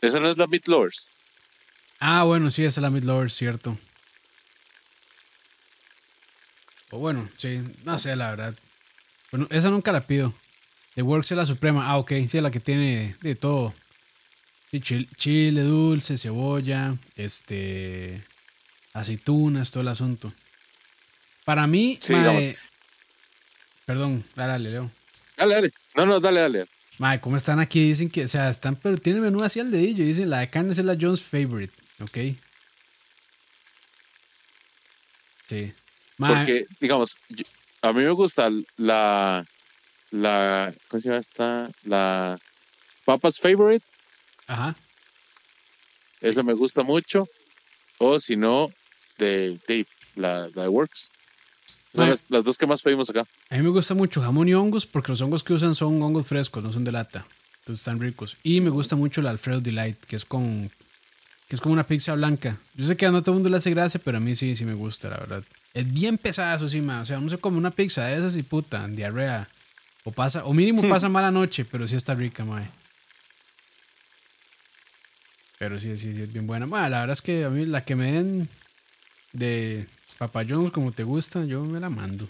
Esa no es la Meat Lovers. Ah, bueno, sí, esa es la Mid Lover, cierto. O bueno, sí, no sé, la verdad. Bueno, esa nunca la pido. The Works es la suprema. Ah, ok, sí, es la que tiene de todo. Sí, chile, chile dulce, cebolla, este, aceitunas, todo el asunto. Para mí, Sí, mae- perdón, dale, dale, Leo. Dale, dale. No, no, dale, dale. Mae, ¿cómo están aquí? Dicen que, o sea, están, pero tienen el menú así al dedillo. Dicen, la de carnes es la Jones Favorite, ¿ok? Sí. Mae, Porque, digamos, yo- a mí me gusta la, la, ¿cómo se llama esta? La Papa's Favorite. Ajá. Esa me gusta mucho. O si no, de, de la, la de Works. Son las, las dos que más pedimos acá. A mí me gusta mucho jamón y hongos porque los hongos que usan son hongos frescos, no son de lata. Entonces están ricos. Y me gusta mucho el Alfredo Delight, que es con que es como una pizza blanca. Yo sé que a no todo el mundo le hace gracia, pero a mí sí, sí me gusta, la verdad. Es bien pesada, eso sí, ma. O sea, uno se come una pizza de esas y puta, en diarrea. O pasa, o mínimo pasa mala noche, pero sí está rica, mae. Pero sí, sí, sí, es bien buena. Bueno, la verdad es que a mí la que me den de Papa John's como te gusta, yo me la mando.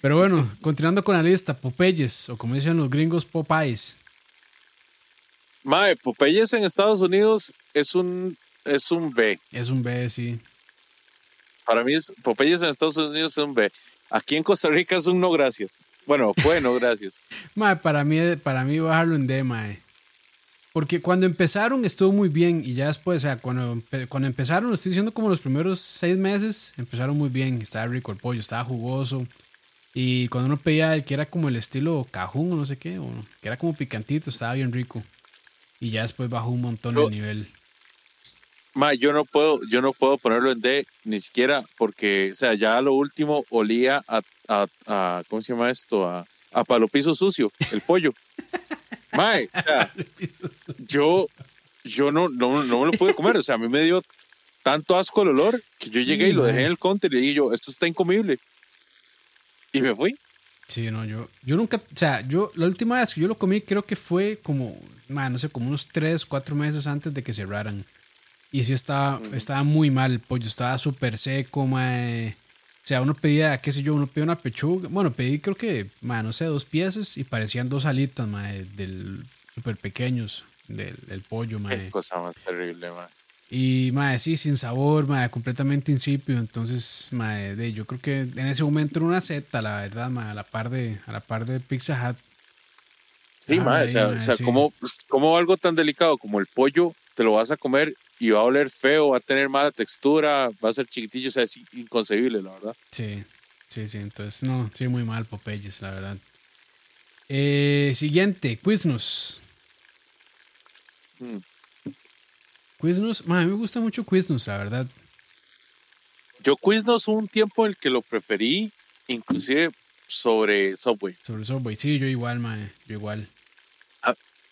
Pero bueno, continuando con la lista, Popeyes, o como dicen los gringos, Popeyes. Mae, Popeyes en Estados Unidos es un, es un B. Es un B, sí. Para mí, es, Popeyes en Estados Unidos es un B. Aquí en Costa Rica es un no gracias. Bueno, fue no gracias. Mae, para mí, para mí bajarlo en D, mae. Porque cuando empezaron estuvo muy bien y ya después, o sea, cuando, cuando empezaron, lo estoy diciendo como los primeros seis meses, empezaron muy bien. Estaba rico el pollo, estaba jugoso. Y cuando uno pedía el que era como el estilo cajún o no sé qué, o que era como picantito, estaba bien rico. Y ya después bajó un montón el nivel. Ma, yo no puedo, yo no puedo ponerlo en D ni siquiera porque, o sea, ya lo último olía a, a, a ¿cómo se llama esto? A, a palo piso sucio, el pollo. Mae, o sea, yo, yo no, no, no me lo pude comer. O sea, a mí me dio tanto asco el olor que yo llegué y lo dejé en el counter y le dije yo, esto está incomible. Y me fui. Sí, no, yo, yo nunca, o sea, yo la última vez que yo lo comí creo que fue como, man, no sé, como unos 3, 4 meses antes de que cerraran. Y sí estaba, estaba muy mal el pollo, estaba súper seco, mae. O sea, uno pedía, qué sé yo, uno pedía una pechuga. Bueno, pedí creo que, mae, no sé, dos piezas y parecían dos alitas, del súper pequeños del, del, pollo, mae. Qué cosa más terrible, mae. Y, mae, sí, sin sabor, mae, completamente insípido. Entonces, mae, de, yo creo que en ese momento era una seta, la verdad, mae, a la par de, a la par de Pizza Hut. Sí, mae, o sea, o sea ¿cómo, ¿cómo algo tan delicado como el pollo te lo vas a comer y va a oler feo, va a tener mala textura, va a ser chiquitillo, o sea, es inconcebible, la verdad. Sí, sí, sí, entonces no, sí, muy mal Popeyes, la verdad. Eh, siguiente, Quiznos. Hmm. Quiznos, a mí me gusta mucho Quiznos, la verdad. Yo Quiznos un tiempo el que lo preferí, inclusive sobre Subway. Sobre Subway, sí, yo igual, mae, yo igual.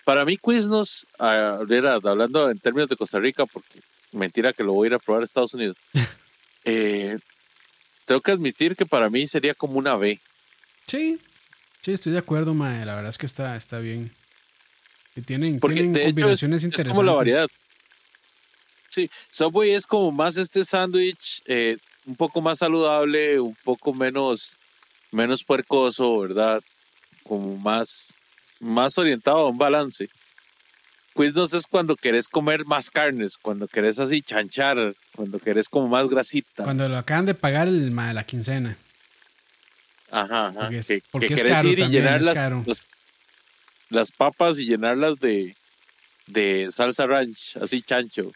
Para mí, Quiznos, uh, hablando en términos de Costa Rica, porque mentira que lo voy a ir a probar a Estados Unidos, eh, tengo que admitir que para mí sería como una B. Sí, sí, estoy de acuerdo, Mae. La verdad es que está, está bien. Y tienen, tienen combinaciones interesantes. Es como la variedad. Sí, Subway es como más este sándwich, eh, un poco más saludable, un poco menos, menos puercoso, ¿verdad? Como más más orientado a un balance. Quiznos es cuando querés comer más carnes, cuando querés así chanchar, cuando querés como más grasita. Cuando lo acaban de pagar el, la quincena. Ajá, ajá. Porque, que, querés ir y llenar las, las, papas y llenarlas de, de salsa ranch, así chancho.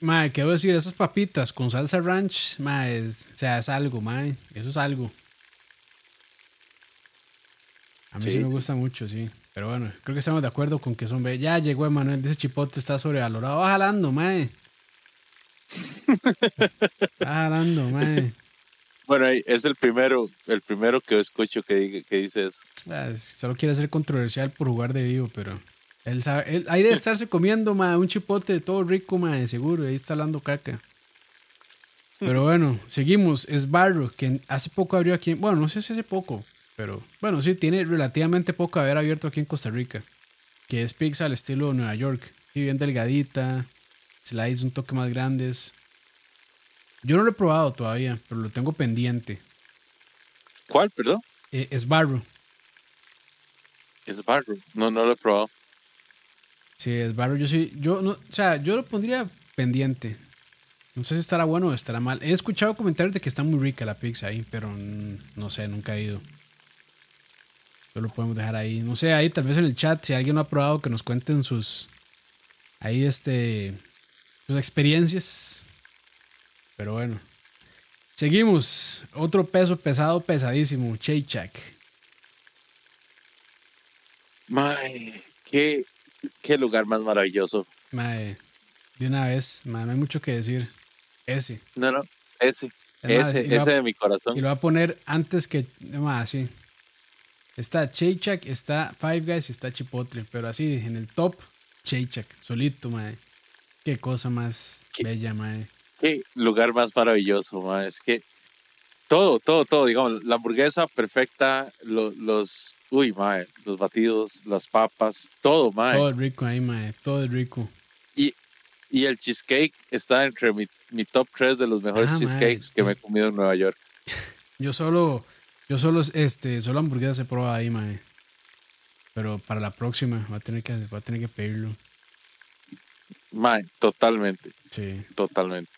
Mae, ¿qué decir? Esas papitas con salsa ranch, mae, es, o sea, es algo, mae. Eso es algo. A mí sí, me gusta mucho, sí. Pero bueno, creo que estamos de acuerdo con que son... Ya llegó Emanuel, ese chipote está sobrevalorado. Va jalando, mae. Va jalando, mae. Bueno, es el primero, el primero que escucho que, que dice eso. Ah, solo quiere ser controversial por jugar de vivo, pero... Él sabe, él, hay de estarse comiendo, mae, un chipote todo rico, mae, seguro. Ahí está hablando caca. Pero bueno, seguimos. Es Barro, que hace poco abrió aquí. Bueno, no sé si hace poco, pero bueno, sí, tiene relativamente poco haber abierto aquí en Costa Rica. Que es pizza al estilo Nueva York. Sí, bien delgadita. Slides un toque más grandes. Yo no lo he probado todavía, pero lo tengo pendiente. ¿Cuál, perdón? Eh, es Barro. Es Barro. No, no lo he probado. Sí, es Barro. Yo sí, yo no, o sea, yo lo pondría pendiente. No sé si estará bueno o estará mal. He escuchado comentarios de que está muy rica la pizza ahí, pero no sé, nunca he ido lo podemos dejar ahí. No sé, ahí tal vez en el chat, si alguien lo ha probado, que nos cuenten sus. Ahí, este. Sus experiencias. Pero bueno. Seguimos. Otro peso pesado, pesadísimo. Chaychak. Mae, qué, qué lugar más maravilloso. Mae, de una vez, mae, no hay mucho que decir. Ese. No, no, ese. ese, ese de mi corazón. Y lo voy a poner antes que. Mae, sí. Está Chaychak, está Five Guys y está Chipotle. Pero así, en el top, Chaychak, solito, mae. Qué cosa más bella, mae. Qué lugar más maravilloso, mae. Es que todo, todo, todo, digamos, la hamburguesa perfecta, los, uy, mae, los batidos, las papas, todo, mae. Todo rico ahí, mae, todo rico. Y, y el cheesecake está entre mi, top 3 de los mejores ah, cheesecakes que me he comido en Nueva York. Yo solo yo solo, este, solo hamburguesas he probado ahí, mae. Pero para la próxima voy a tener que, voy a tener que pedirlo. Mae, totalmente. Sí. Totalmente.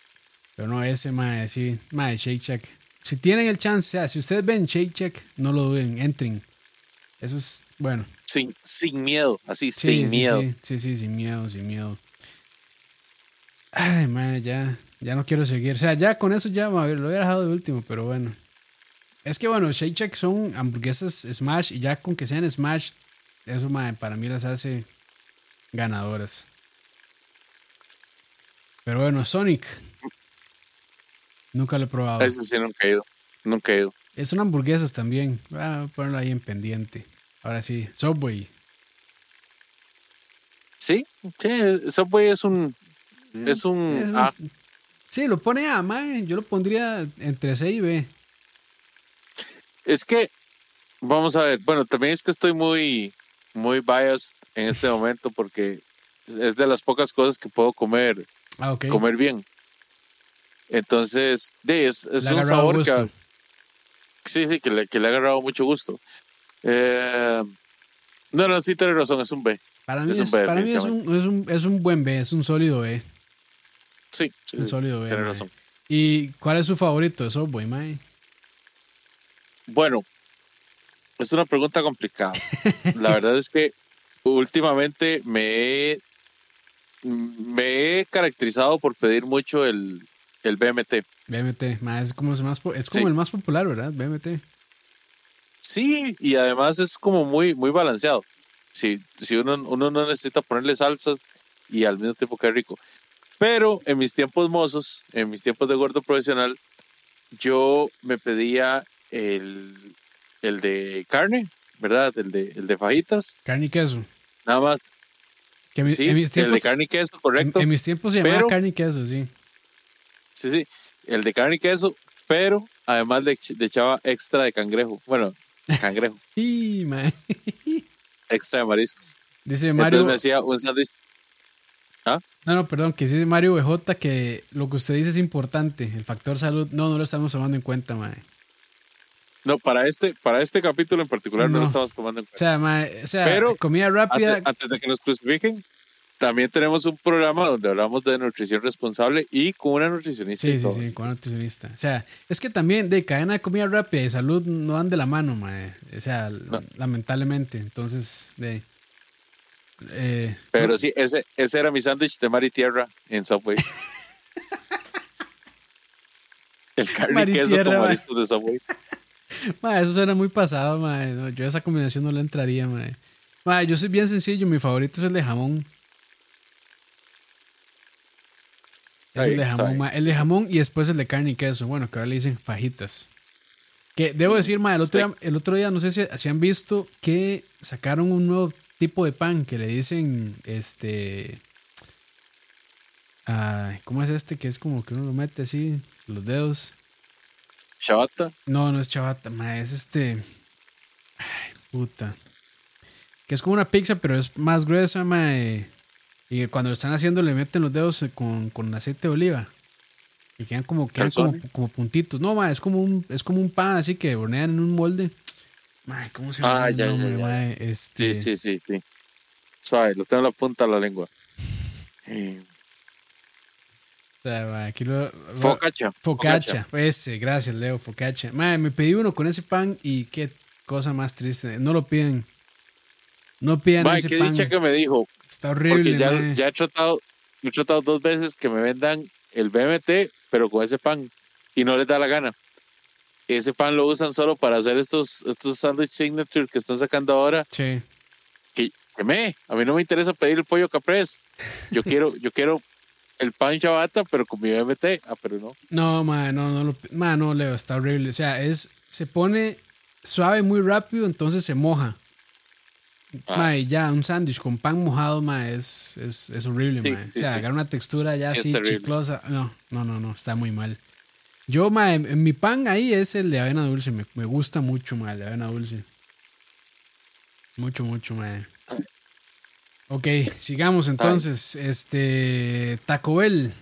Pero no, ese, mae, sí. Mae, Shake Shack. Si tienen el chance, o sea, si ustedes ven Shake Shack, no lo duden, entren. Eso es, bueno. Sin, sin miedo, así, sin miedo. Sí, sí, sí, sin miedo, sin miedo. Ay, mae, ya, ya no quiero seguir. O sea, ya con eso ya, lo había dejado de último, pero bueno. Es que bueno, Shake Shack son hamburguesas Smash y ya con que sean Smash, eso para mí las hace ganadoras. Pero bueno, Sonic. Nunca lo he probado. Ese sí nunca he ido. Nunca he ido. Es una hamburguesas también. Voy a ponerlo ahí en pendiente. Ahora sí, Subway. Sí, sí, Subway es un. Es un. Es más- Sí, lo pone A, mae. Yo lo pondría entre C y B. Es que, vamos a ver, bueno, también es que estoy muy, muy biased en este momento porque es de las pocas cosas que puedo comer, Ah, ok. comer bien. Entonces, de, es, es un sabor que, gusto. sí, sí, que le, que le ha agarrado mucho gusto. Eh, no, no, sí, tienes razón, es un B. Para mí, es un B, para mí es, un, es, un, es un buen B, es un sólido B. Sí, sí, Un sólido B. tienes razón. ¿Y cuál es su favorito de Subway, mae? Bueno, es una pregunta complicada. La verdad es que últimamente me he, me he caracterizado por pedir mucho el, el BMT. BMT, es como, el más, es como Sí. el más popular, ¿verdad? BMT. Sí, y además es como muy, muy balanceado. Si, si uno, uno no necesita ponerle salsas y al mismo tiempo que rico. Pero en mis tiempos mozos, en mis tiempos de gordo profesional, yo me pedía el, el de carne, ¿verdad? El de, el de fajitas. Carne y queso. Nada más. Que mi- sí, en mis el de tiempos, carne y queso, en, correcto. en mis tiempos se llamaba Pero- carne y queso, sí. Sí, sí. El de carne y queso, pero además le, le echaba extra de cangrejo. Bueno, cangrejo, Y, mae. extra de mariscos. Dice Entonces Mario. me hacía un sándwich. No, no, perdón, que dice Mario BJ que lo que usted dice es importante. El factor salud, no, no lo estamos tomando en cuenta, mae. No, para este, para este capítulo en particular no, No. lo estamos tomando en O cuenta. sea, mae, o sea, Pero comida rápida. Antes, antes de que nos crucifiquen, también tenemos un programa donde hablamos de nutrición responsable y con una nutricionista. y Sí, sí, sí, con un nutricionista. O sea, es que también de cadena de comida rápida y salud no van de la mano, mae. O sea, lamentablemente. Entonces, de. eh, Pero sí, ese, ese era mi sándwich de mar y tierra en Subway. El carne y queso con ma. mariscos de Subway. mae, eso suena muy pasado, mae. No, yo a esa combinación no le entraría. Mae, yo soy bien sencillo. Mi favorito es el de jamón. Es el de jamón, bien. mae. El de jamón y después el de carne y queso. Bueno, que ahora le dicen fajitas. Que debo decir, mae, el otro, día, el otro día, no sé si, si han visto que sacaron un nuevo tipo de pan que le dicen, este... Ay, ¿Cómo es este? Que es como que uno lo mete así, los dedos. Chabata. No, no es chabata, mae, es este... Ay, puta. Que es como una pizza, pero es más gruesa, mae. Y cuando lo están haciendo le meten los dedos con, con aceite de oliva. Y quedan como, quedan como, puntitos. No, mae, es como un, es como un pan así que hornean en un molde. Mae, ¿cómo se llama Ah, ya, ya, nombre, ya. mae? Este, Sí, sí, sí, sí. Suave, lo tengo en la punta de la lengua. Eh, aquí lo... Focacha. Focacha, ese, gracias Leo, Focacha. Mae, me pedí uno con ese pan y qué cosa más triste. No lo piden. No pidan Mae, ese qué pan. dicha que me dijo. Está horrible, Porque ya, ya he tratado, he tratado dos veces que me vendan el BMT, pero con ese pan. Y no les da la gana. Ese pan lo usan solo para hacer estos, estos sándwich signature que están sacando ahora. Sí. Que, que me, a mí no me interesa pedir el pollo caprés. Yo quiero, yo quiero el pan chabata, pero con mi BMT. Ah, pero no. No, mae, no, no lo. No, Leo, está horrible. O sea, es. Se pone suave muy rápido, entonces se moja. Ah. Mae, ya, un sándwich con pan mojado, mae, es, es, es horrible, Sí, mae. sí, o sea, sí. agarra una textura ya así chiclosa. No, no, no, no, está muy mal. Yo, mae, en mi pan ahí es el de avena dulce. Me, me gusta mucho, mae, el de avena dulce. Mucho, mucho, mae. Ok, sigamos entonces. Este. Taco Bell.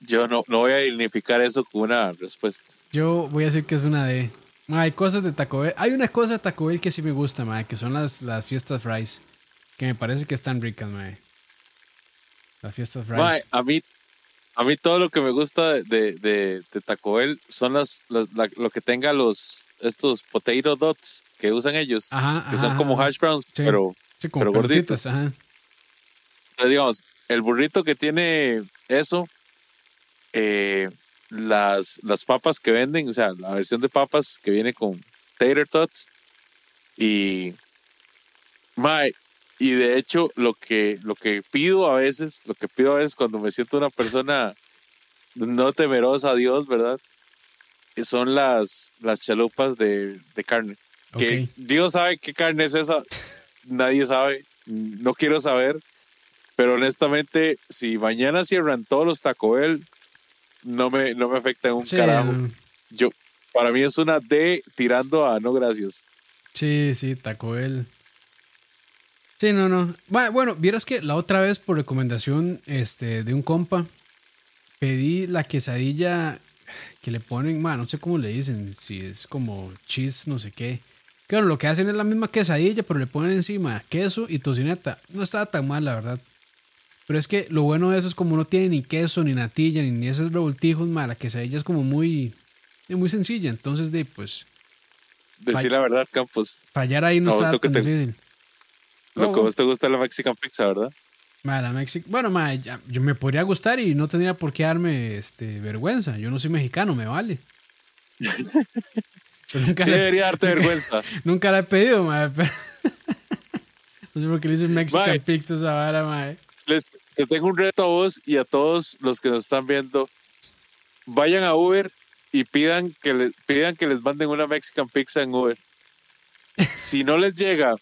Yo no, no voy a dignificar eso con una respuesta. Yo voy a decir que es una D. Ma, Hay cosas de Taco Bell. Hay una cosa de Taco Bell que sí me gusta, ma, que son las, las fiestas fries. Que me parece que están ricas, ma. Las fiestas fries. Mae, a mí, a mí todo lo que me gusta de, de, de- Taco Bell son las, las- la- lo que tenga los estos potato dots que usan ellos, Ajá, que ajá, son como hash browns, Sí. pero Sí, como pero pelotitas, ajá. entonces, digamos, el burrito que tiene eso eh, las, las papas que venden, o sea, la versión de papas que viene con tater tots y mae, y de hecho lo que lo que pido a veces, lo que pido a veces cuando me siento una persona no temerosa a Dios, ¿verdad? Son las las chalupas de, de carne. Que Ok. Dios sabe qué carne es esa, nadie sabe, no quiero saber, pero honestamente, si mañana cierran todos los Taco Bell, no me, no me afecta en un Sí, carajo. Yo, para mí es una D tirando a no gracias. Sí, sí, Taco Bell. Sí, no, no. Bueno, vieras que la otra vez por recomendación este, de un compa pedí la quesadilla que le ponen, bueno, no sé cómo le dicen, si es como cheese, no sé qué. Claro, lo que hacen es la misma quesadilla, pero le ponen encima queso y tocineta. No estaba tan mal, la verdad. Pero es que lo bueno de eso es como no tiene ni queso, ni natilla, ni, ni esos revoltijos, ma, la quesadilla es como muy, muy sencilla. Entonces, de pues, Decir la verdad, Campos. fallar ahí no No, está tan te- difícil. Lo que a Oh. vos te gusta la Mexican Pizza, ¿verdad? Ma, la Mexi- Bueno, ma, ya- yo me podría gustar y no tendría por qué darme este, vergüenza. Yo no soy mexicano, me vale. Nunca, Sí la, debería darte vergüenza. nunca la he pedido, ma. pero- no sé por qué le dicen Mexican Mae. Pizza esa vara, ma. Les, te tengo un reto a vos y a todos los que nos están viendo. Vayan a Uber y pidan que, le, pidan que les manden una Mexican Pizza en Uber. Si no les llega,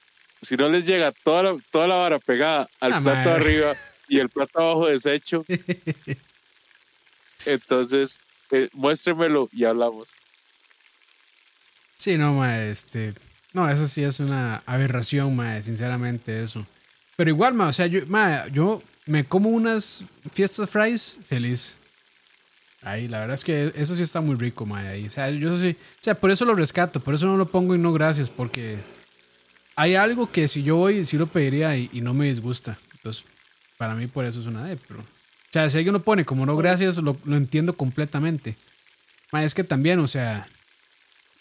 si no les llega toda la, toda la vara pegada al Ah, plato arriba y el plato abajo deshecho, entonces eh, muéstremelo y hablamos. Sí, no, ma, este... No, eso sí es una aberración, ma, sinceramente, eso. Pero igual, ma, o sea, yo, ma, yo me como unas fiestas fries feliz. Ahí, la verdad es que eso sí está muy rico, ma, ahí. O sea, yo sí, o sea, por eso lo rescato, por eso no lo pongo y no gracias, porque hay algo que si yo voy, sí lo pediría y, y no me disgusta. Entonces, para mí por eso es una D, pero... O sea, si alguien lo pone como no gracias, lo, lo entiendo completamente. Ma, es que también, o sea,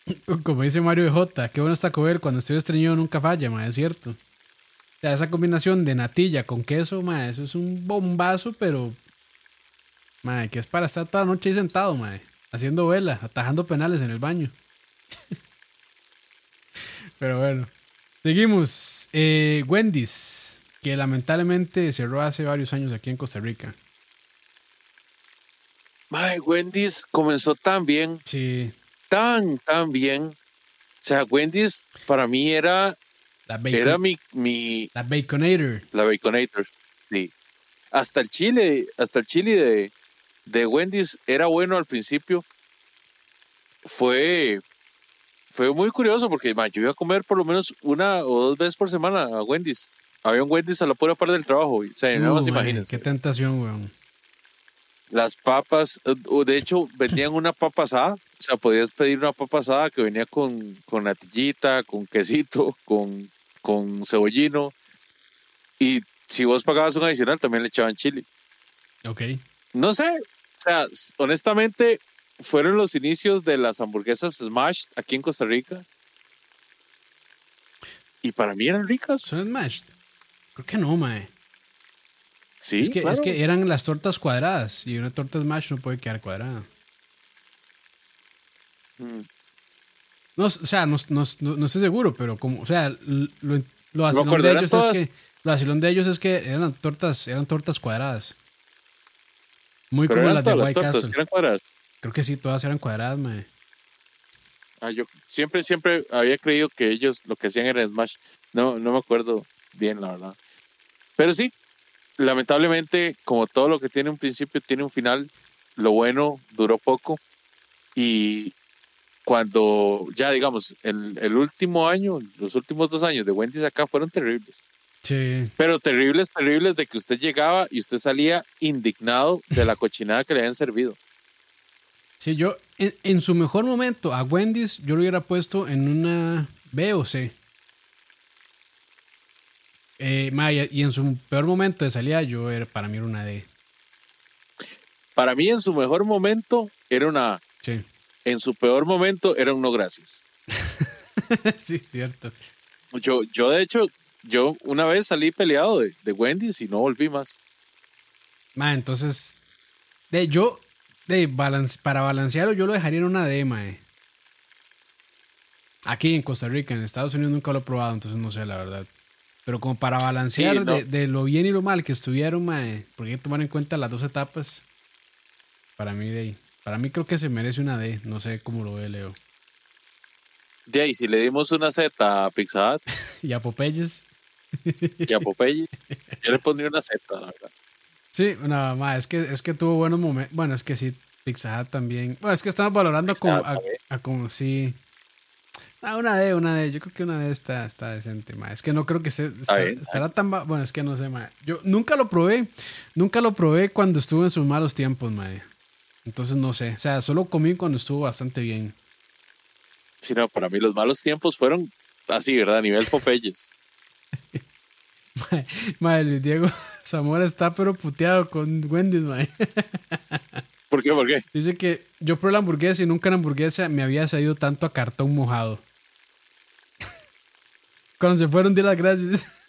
como dice Mario J, qué bueno está comer cuando estoy estreñido nunca falla, ma, es cierto. O sea, esa combinación de natilla con queso, ma, eso es un bombazo, pero ma, que es para estar toda la noche ahí sentado, ma, haciendo vela, atajando penales en el baño. pero bueno, seguimos. Eh, Wendy's, que lamentablemente cerró hace varios años aquí en Costa Rica. Mae, Wendy's comenzó tan bien, Sí, tan, tan bien. O sea, Wendy's para mí era, la, bacon, era mi, mi, la Baconator. la Baconator. Sí. Hasta el chile, hasta el chile de, de Wendy's era bueno al principio. Fue, fue muy curioso porque ma, yo iba a comer por lo menos una o dos veces por semana a Wendy's. Había un Wendy's a la pura par del trabajo. O sea, no imagínense. Qué tentación, weón. Las papas, eh, de hecho, vendían una papa asada. O sea, podías pedir una papa asada que venía con, con natillita, con quesito, con, con cebollino. Y si vos pagabas un adicional, también le echaban chile. Ok. No sé, o sea, honestamente, fueron los inicios de las hamburguesas Smash aquí en Costa Rica. Y para mí eran ricas. ¿Son smashed? Creo que no, mae. Sí, es, que, claro. es que eran las tortas cuadradas y una torta smash no puede quedar cuadrada. Mm. No, o sea, no, no- no- estoy seguro, pero como, o sea, lo, lo vacilón de ellos todas- es que lo vacilón de ellos es que eran tortas, eran tortas cuadradas. Muy Pero como las de las White tortas, Castle. que eran cuadradas. Creo que sí, todas eran cuadradas, mae. Ah, yo siempre, siempre había creído que ellos lo que hacían era Smash. No, no me acuerdo bien, la verdad. Pero sí, lamentablemente, como todo lo que tiene un principio, tiene un final. Lo bueno duró poco. Y cuando ya, digamos, el, el último año, los últimos dos años de Wendy's acá fueron terribles. Sí, Pero terribles, terribles de que usted llegaba y usted salía indignado de la cochinada que le habían servido. Sí, yo en, en su mejor momento a Wendy's yo lo hubiera puesto en una B o C. Eh, y en su peor momento de salida yo era, para mí era una D. Para mí, en su mejor momento, era una A. Sí. En su peor momento, era un no gracias. sí, cierto. Yo, yo de hecho, yo una vez salí peleado de, de Wendy's y no volví más. Ma, entonces, de, yo de balance, para balancearlo, yo lo dejaría en una D, mae. Aquí en Costa Rica, en Estados Unidos nunca lo he probado, entonces no sé, la verdad. Pero como para balancear Sí, no. de, de lo bien y lo mal que estuvieron, mae, porque hay que tomar en cuenta las dos etapas. Para mí, de ahí. Para mí creo que se merece una D. No sé cómo lo ve Leo. De ahí, si le dimos una Z a Pizza Hut Y a Popeyes. y a Popeye, yo le pondría una Z, la verdad. Sí, no, ma, es que, es que tuvo buenos momentos. Bueno, es que sí, Pizza Hut también. Bueno, es que estamos valorando Pizza como, a, como sí. Ah, una D, una D. Yo creo que una D está, está decente, ma. Es que no creo que se, está- bien, estará tan... Bueno, es que no sé, ma. Yo nunca lo probé. Nunca lo probé cuando estuvo en sus malos tiempos, ma. Entonces no sé. O sea, solo comí cuando estuvo bastante bien. Sí, no, para mí los malos tiempos fueron así, ¿verdad? A nivel Popeyes. Madre, Luis Diego Zamora está pero puteado con Wendy's, ma. ¿Por qué? ¿Por qué? Dice que yo probé la hamburguesa y nunca la hamburguesa me había salido tanto a cartón mojado. Cuando se fueron, di las gracias.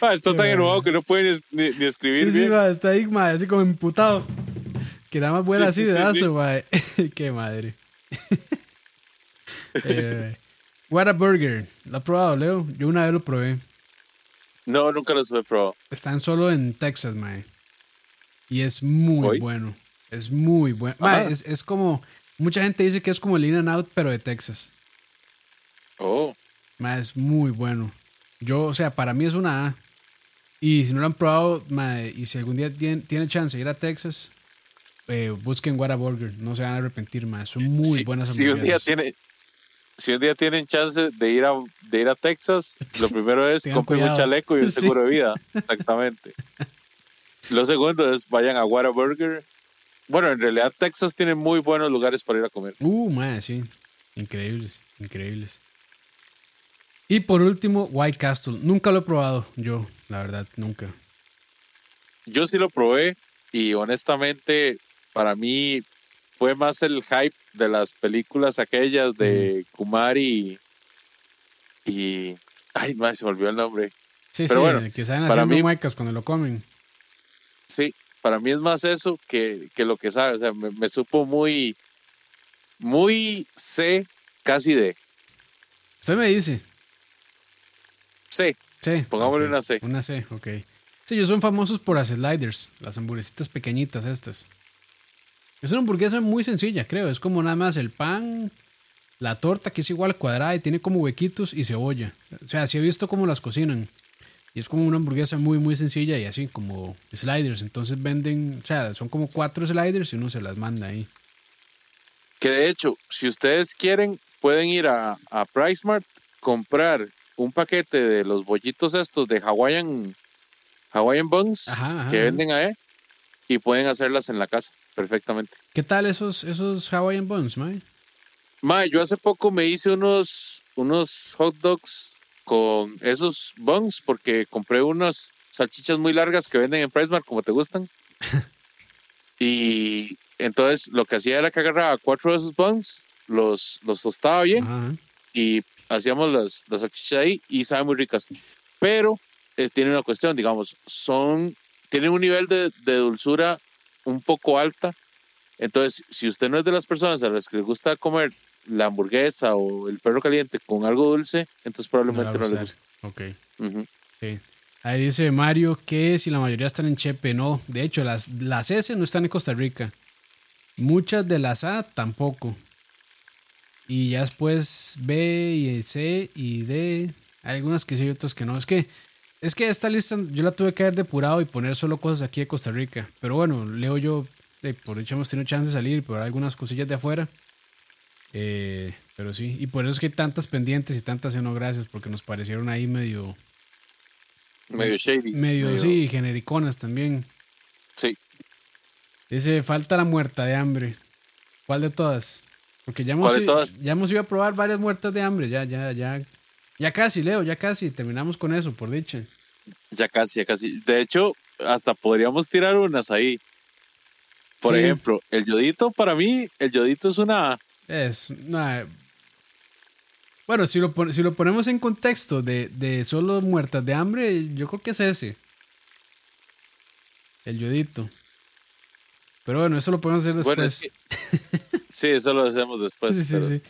Ah, está tan Qué enojado que no puede ni, es- ni- ni escribir Sí, sí, bien. ma, está ahí, ma, así como emputado. Que nada más Sí, así sí, de sí, dazo. Qué madre. eh, Whataburger. ¿Lo ha probado, Leo? Yo una vez lo probé. No, nunca los he probado. Están solo en Texas, mae. Y es muy ¿Hoy? bueno. Es muy bueno. Mae, Ajá. es, es como. Mucha gente dice que es como el In and Out, pero de Texas. Oh, Mae, es muy bueno. Yo, o sea, para mí es una A. Y si no lo han probado, mae, y si algún día tienen, tienen chance de ir a Texas, eh, busquen Whataburger. No se van a arrepentir, mae. Son muy buenas si un día hamburguesas. tiene, si un día tienen chance de ir a, de ir a Texas, lo primero es compren un chaleco y un Sí. seguro de vida. Exactamente. Lo segundo es vayan a Whataburger. Bueno, en realidad Texas tiene muy buenos lugares para ir a comer. Uh, mae, sí. Increíbles, increíbles. Y por último, White Castle. Nunca lo he probado yo, la verdad, nunca. Yo sí lo probé y honestamente para mí fue más el hype de las películas aquellas de Kumari y, y ay, no, se me olvidó el nombre. Sí, Pero sí, bueno, que para haciendo mí- muecas cuando lo comen. Sí, para mí es más eso que, que lo que sabe. O sea, me, me supo muy, muy C, casi D. Usted me dice. C, Sí. Pongámosle una C. Una C, ok. Sí, ellos son famosos por las sliders, las hamburguesitas pequeñitas estas. Es una hamburguesa muy sencilla, creo. Es como nada más el pan, la torta que es igual cuadrada y tiene como huequitos y cebolla. O sea, sí he visto cómo las cocinan. Y es como una hamburguesa muy, muy sencilla y así como sliders. Entonces venden, o sea, son como cuatro sliders y uno se las manda ahí. que de hecho, si ustedes quieren, pueden ir a, a PriceMart, comprar un paquete de los bollitos estos de Hawaiian, Hawaiian Buns Ajá, ajá, que venden ahí y pueden hacerlas en la casa perfectamente. ¿Qué tal esos, esos Hawaiian Buns, mae? Ma, yo hace poco me hice unos, unos hot dogs con esos buns porque compré unas salchichas muy largas que venden en PriceMart como te gustan. y entonces lo que hacía era que agarraba cuatro de esos buns, los, los tostaba bien Ajá. y hacíamos las, las salchichas ahí y saben muy ricas. Pero eh, tiene una cuestión, digamos, son, tienen un nivel de, de dulzura un poco alta. Entonces, si usted no es de las personas a las que les gusta comer la hamburguesa o el perro caliente con algo dulce, entonces probablemente no, No le guste. Ok. Sí. Ahí dice Mario que si la mayoría están en Chepe, no. De hecho, las, las S no están en Costa Rica. Muchas de las A tampoco. Y ya después B y C y D. Hay algunas que sí y otras que no. Es que, es que esta lista yo la tuve que haber depurado y poner solo cosas aquí de Costa Rica. Pero bueno, leo yo, eh, por hecho hemos tenido chance de salir, por algunas cosillas de afuera. Eh, pero sí, y por eso es que hay tantas pendientes y tantas no gracias, porque nos parecieron ahí medio, Medio shady. Medio, sí, genericonas también. Sí. Dice, falta la muerta de hambre. ¿Cuál de todas? Porque ya hemos, ¿Cuál de i- todas? ya hemos ido a probar varias muertas de hambre. Ya, ya, ya. Ya casi, Leo, ya casi. Terminamos con eso, por dicha. Ya casi, ya casi. De hecho, hasta podríamos tirar unas ahí. Por Sí. ejemplo, el yodito, para mí, el yodito es una... Es una- Bueno, si lo, pon- si lo ponemos en contexto de, de solo muertas de hambre, yo creo que es ese. el yodito. Pero bueno, eso lo podemos hacer después. Bueno, es que- sí, eso lo hacemos después. sí, sí, pero- sí.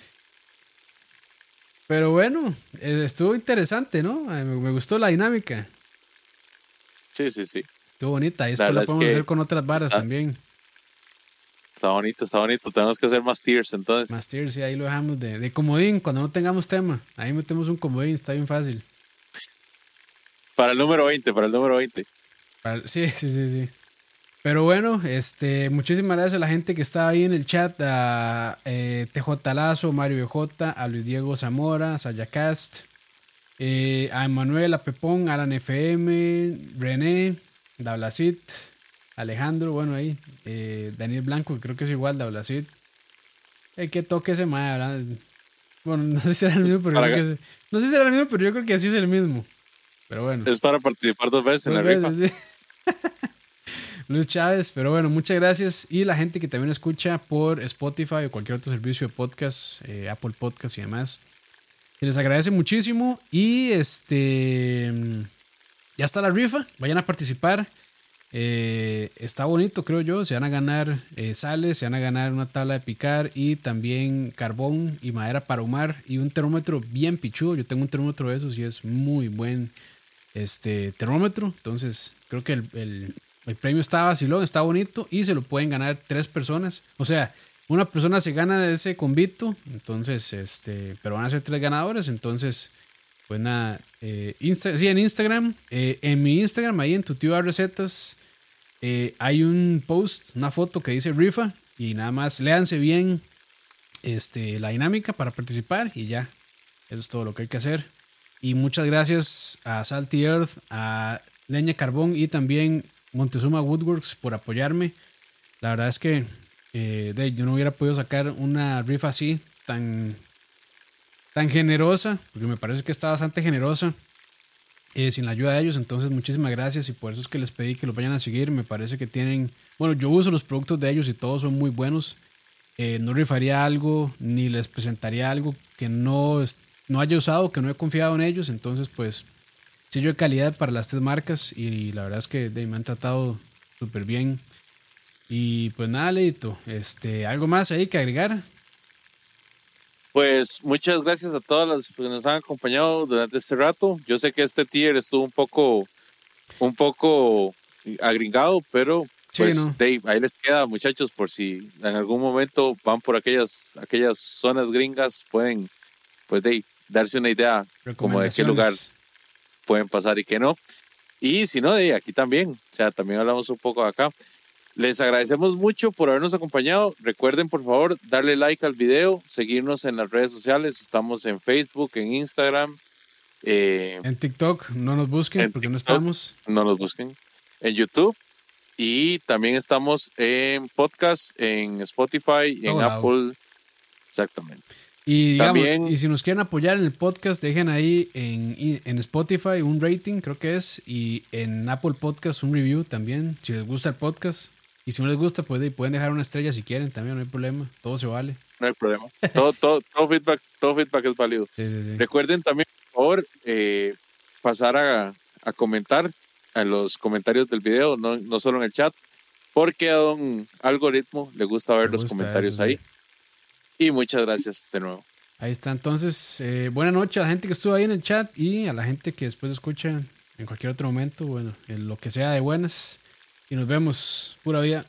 Pero bueno, eh, estuvo interesante, ¿no? Me gustó la dinámica. Sí, sí, sí. Estuvo bonita. Y La después la es podemos que hacer con otras varas está- también. Está bonito, está bonito. Tenemos que hacer más tiers entonces. Más tiers, y ahí lo dejamos de, de comodín cuando no tengamos tema. Ahí metemos un comodín, está bien fácil. Para el número 20, para el número 20. Para- Sí, sí, sí, sí. Pero bueno, este, muchísimas gracias a la gente que estaba ahí en el chat, a eh, TJ Lazo, Mario BJ, a Luis Diego Zamora, Sayacast, eh, a Emanuel, a Pepón, Alan FM, René, Dablacit, Alejandro, bueno ahí, eh, Daniel Blanco, que creo que es igual, Dablacit. Eh, que toque ese ¿verdad? Bueno, no sé si era el mismo, pero yo creo que es- no sé si era el mismo, pero yo creo que sí es el mismo. Pero bueno. Es para participar dos veces en la rifa. veces, sí. Luis Chávez, pero bueno, muchas gracias. Y la gente que también escucha por Spotify o cualquier otro servicio de podcast, eh, Apple Podcast y demás. Se les agradece muchísimo. Y este. Ya está la rifa. Vayan a participar. Eh, está bonito, creo yo. Se van a ganar eh, sales, se van a ganar una tabla de picar y también carbón y madera para humar y un termómetro bien pichudo. Yo tengo un termómetro de esos y es muy buen este termómetro. Entonces, creo que el, el- el premio está vacilón, está bonito y se lo pueden ganar tres personas. O sea, una persona se gana ese convito, entonces, este, pero van a ser tres ganadores. Entonces, pues nada, eh, Insta- sí, en Instagram, eh, en mi Instagram, ahí en tu tío recetas, eh, hay un post, una foto que dice rifa y nada más léanse bien este, la dinámica para participar y ya, eso es todo lo que hay que hacer. Y muchas gracias a Salty Earth, a Leña Carbón y también Montezuma Woodworks por apoyarme. La verdad es que eh, de- yo no hubiera podido sacar una rifa así tan, tan generosa, porque me parece que está bastante generosa, eh, sin la ayuda de ellos. Entonces, muchísimas gracias y por eso es que les pedí que los vayan a seguir. Me parece que tienen, bueno, yo uso los productos de ellos y todos son muy buenos. Eh, no rifaría algo ni les presentaría algo que no, no haya usado, que no he confiado en ellos. Entonces, pues, sello de calidad para las tres marcas y la verdad es que de, me han tratado súper bien. Y pues nada, Leito, este, algo más ahí que agregar. Pues muchas gracias a todas las que nos han acompañado durante este rato. Yo sé que este tier estuvo un poco, un poco agringado, pero Sí, pues ¿no? Dave, ahí les queda, muchachos, por si en algún momento van por aquellas, aquellas zonas gringas, pueden, pues Dave, darse una idea como de qué lugar pueden pasar y qué no. Y si no, de aquí también, o sea, también hablamos un poco acá. Les agradecemos mucho por habernos acompañado. Recuerden, por favor, darle like al video, seguirnos en las redes sociales. Estamos en Facebook, en Instagram. eh, En TikTok no nos busquen En porque no estamos. no nos busquen. En YouTube. Y también estamos en podcast, en Spotify, en lado. Apple. Exactamente. Y, digamos, También- y si nos quieren apoyar en el podcast, dejen ahí en, en Spotify un rating, creo que es, y en Apple Podcast un review también, si les gusta el podcast. Y si no les gusta, pues pueden dejar una estrella si quieren, también no hay problema, todo se vale. No hay problema. todo, todo, todo, feedback, todo feedback es válido. Sí, sí, sí. Recuerden también, por favor, eh, pasar a, a comentar en los comentarios del video, no, no solo en el chat, porque a don algoritmo le gusta ver los gusta comentarios eso, ahí. Y muchas gracias de nuevo. Ahí está, entonces, eh, buena noche a la gente que estuvo ahí en el chat y a la gente que después escucha en cualquier otro momento, bueno, en lo que sea de buenas. Y nos vemos, pura vida.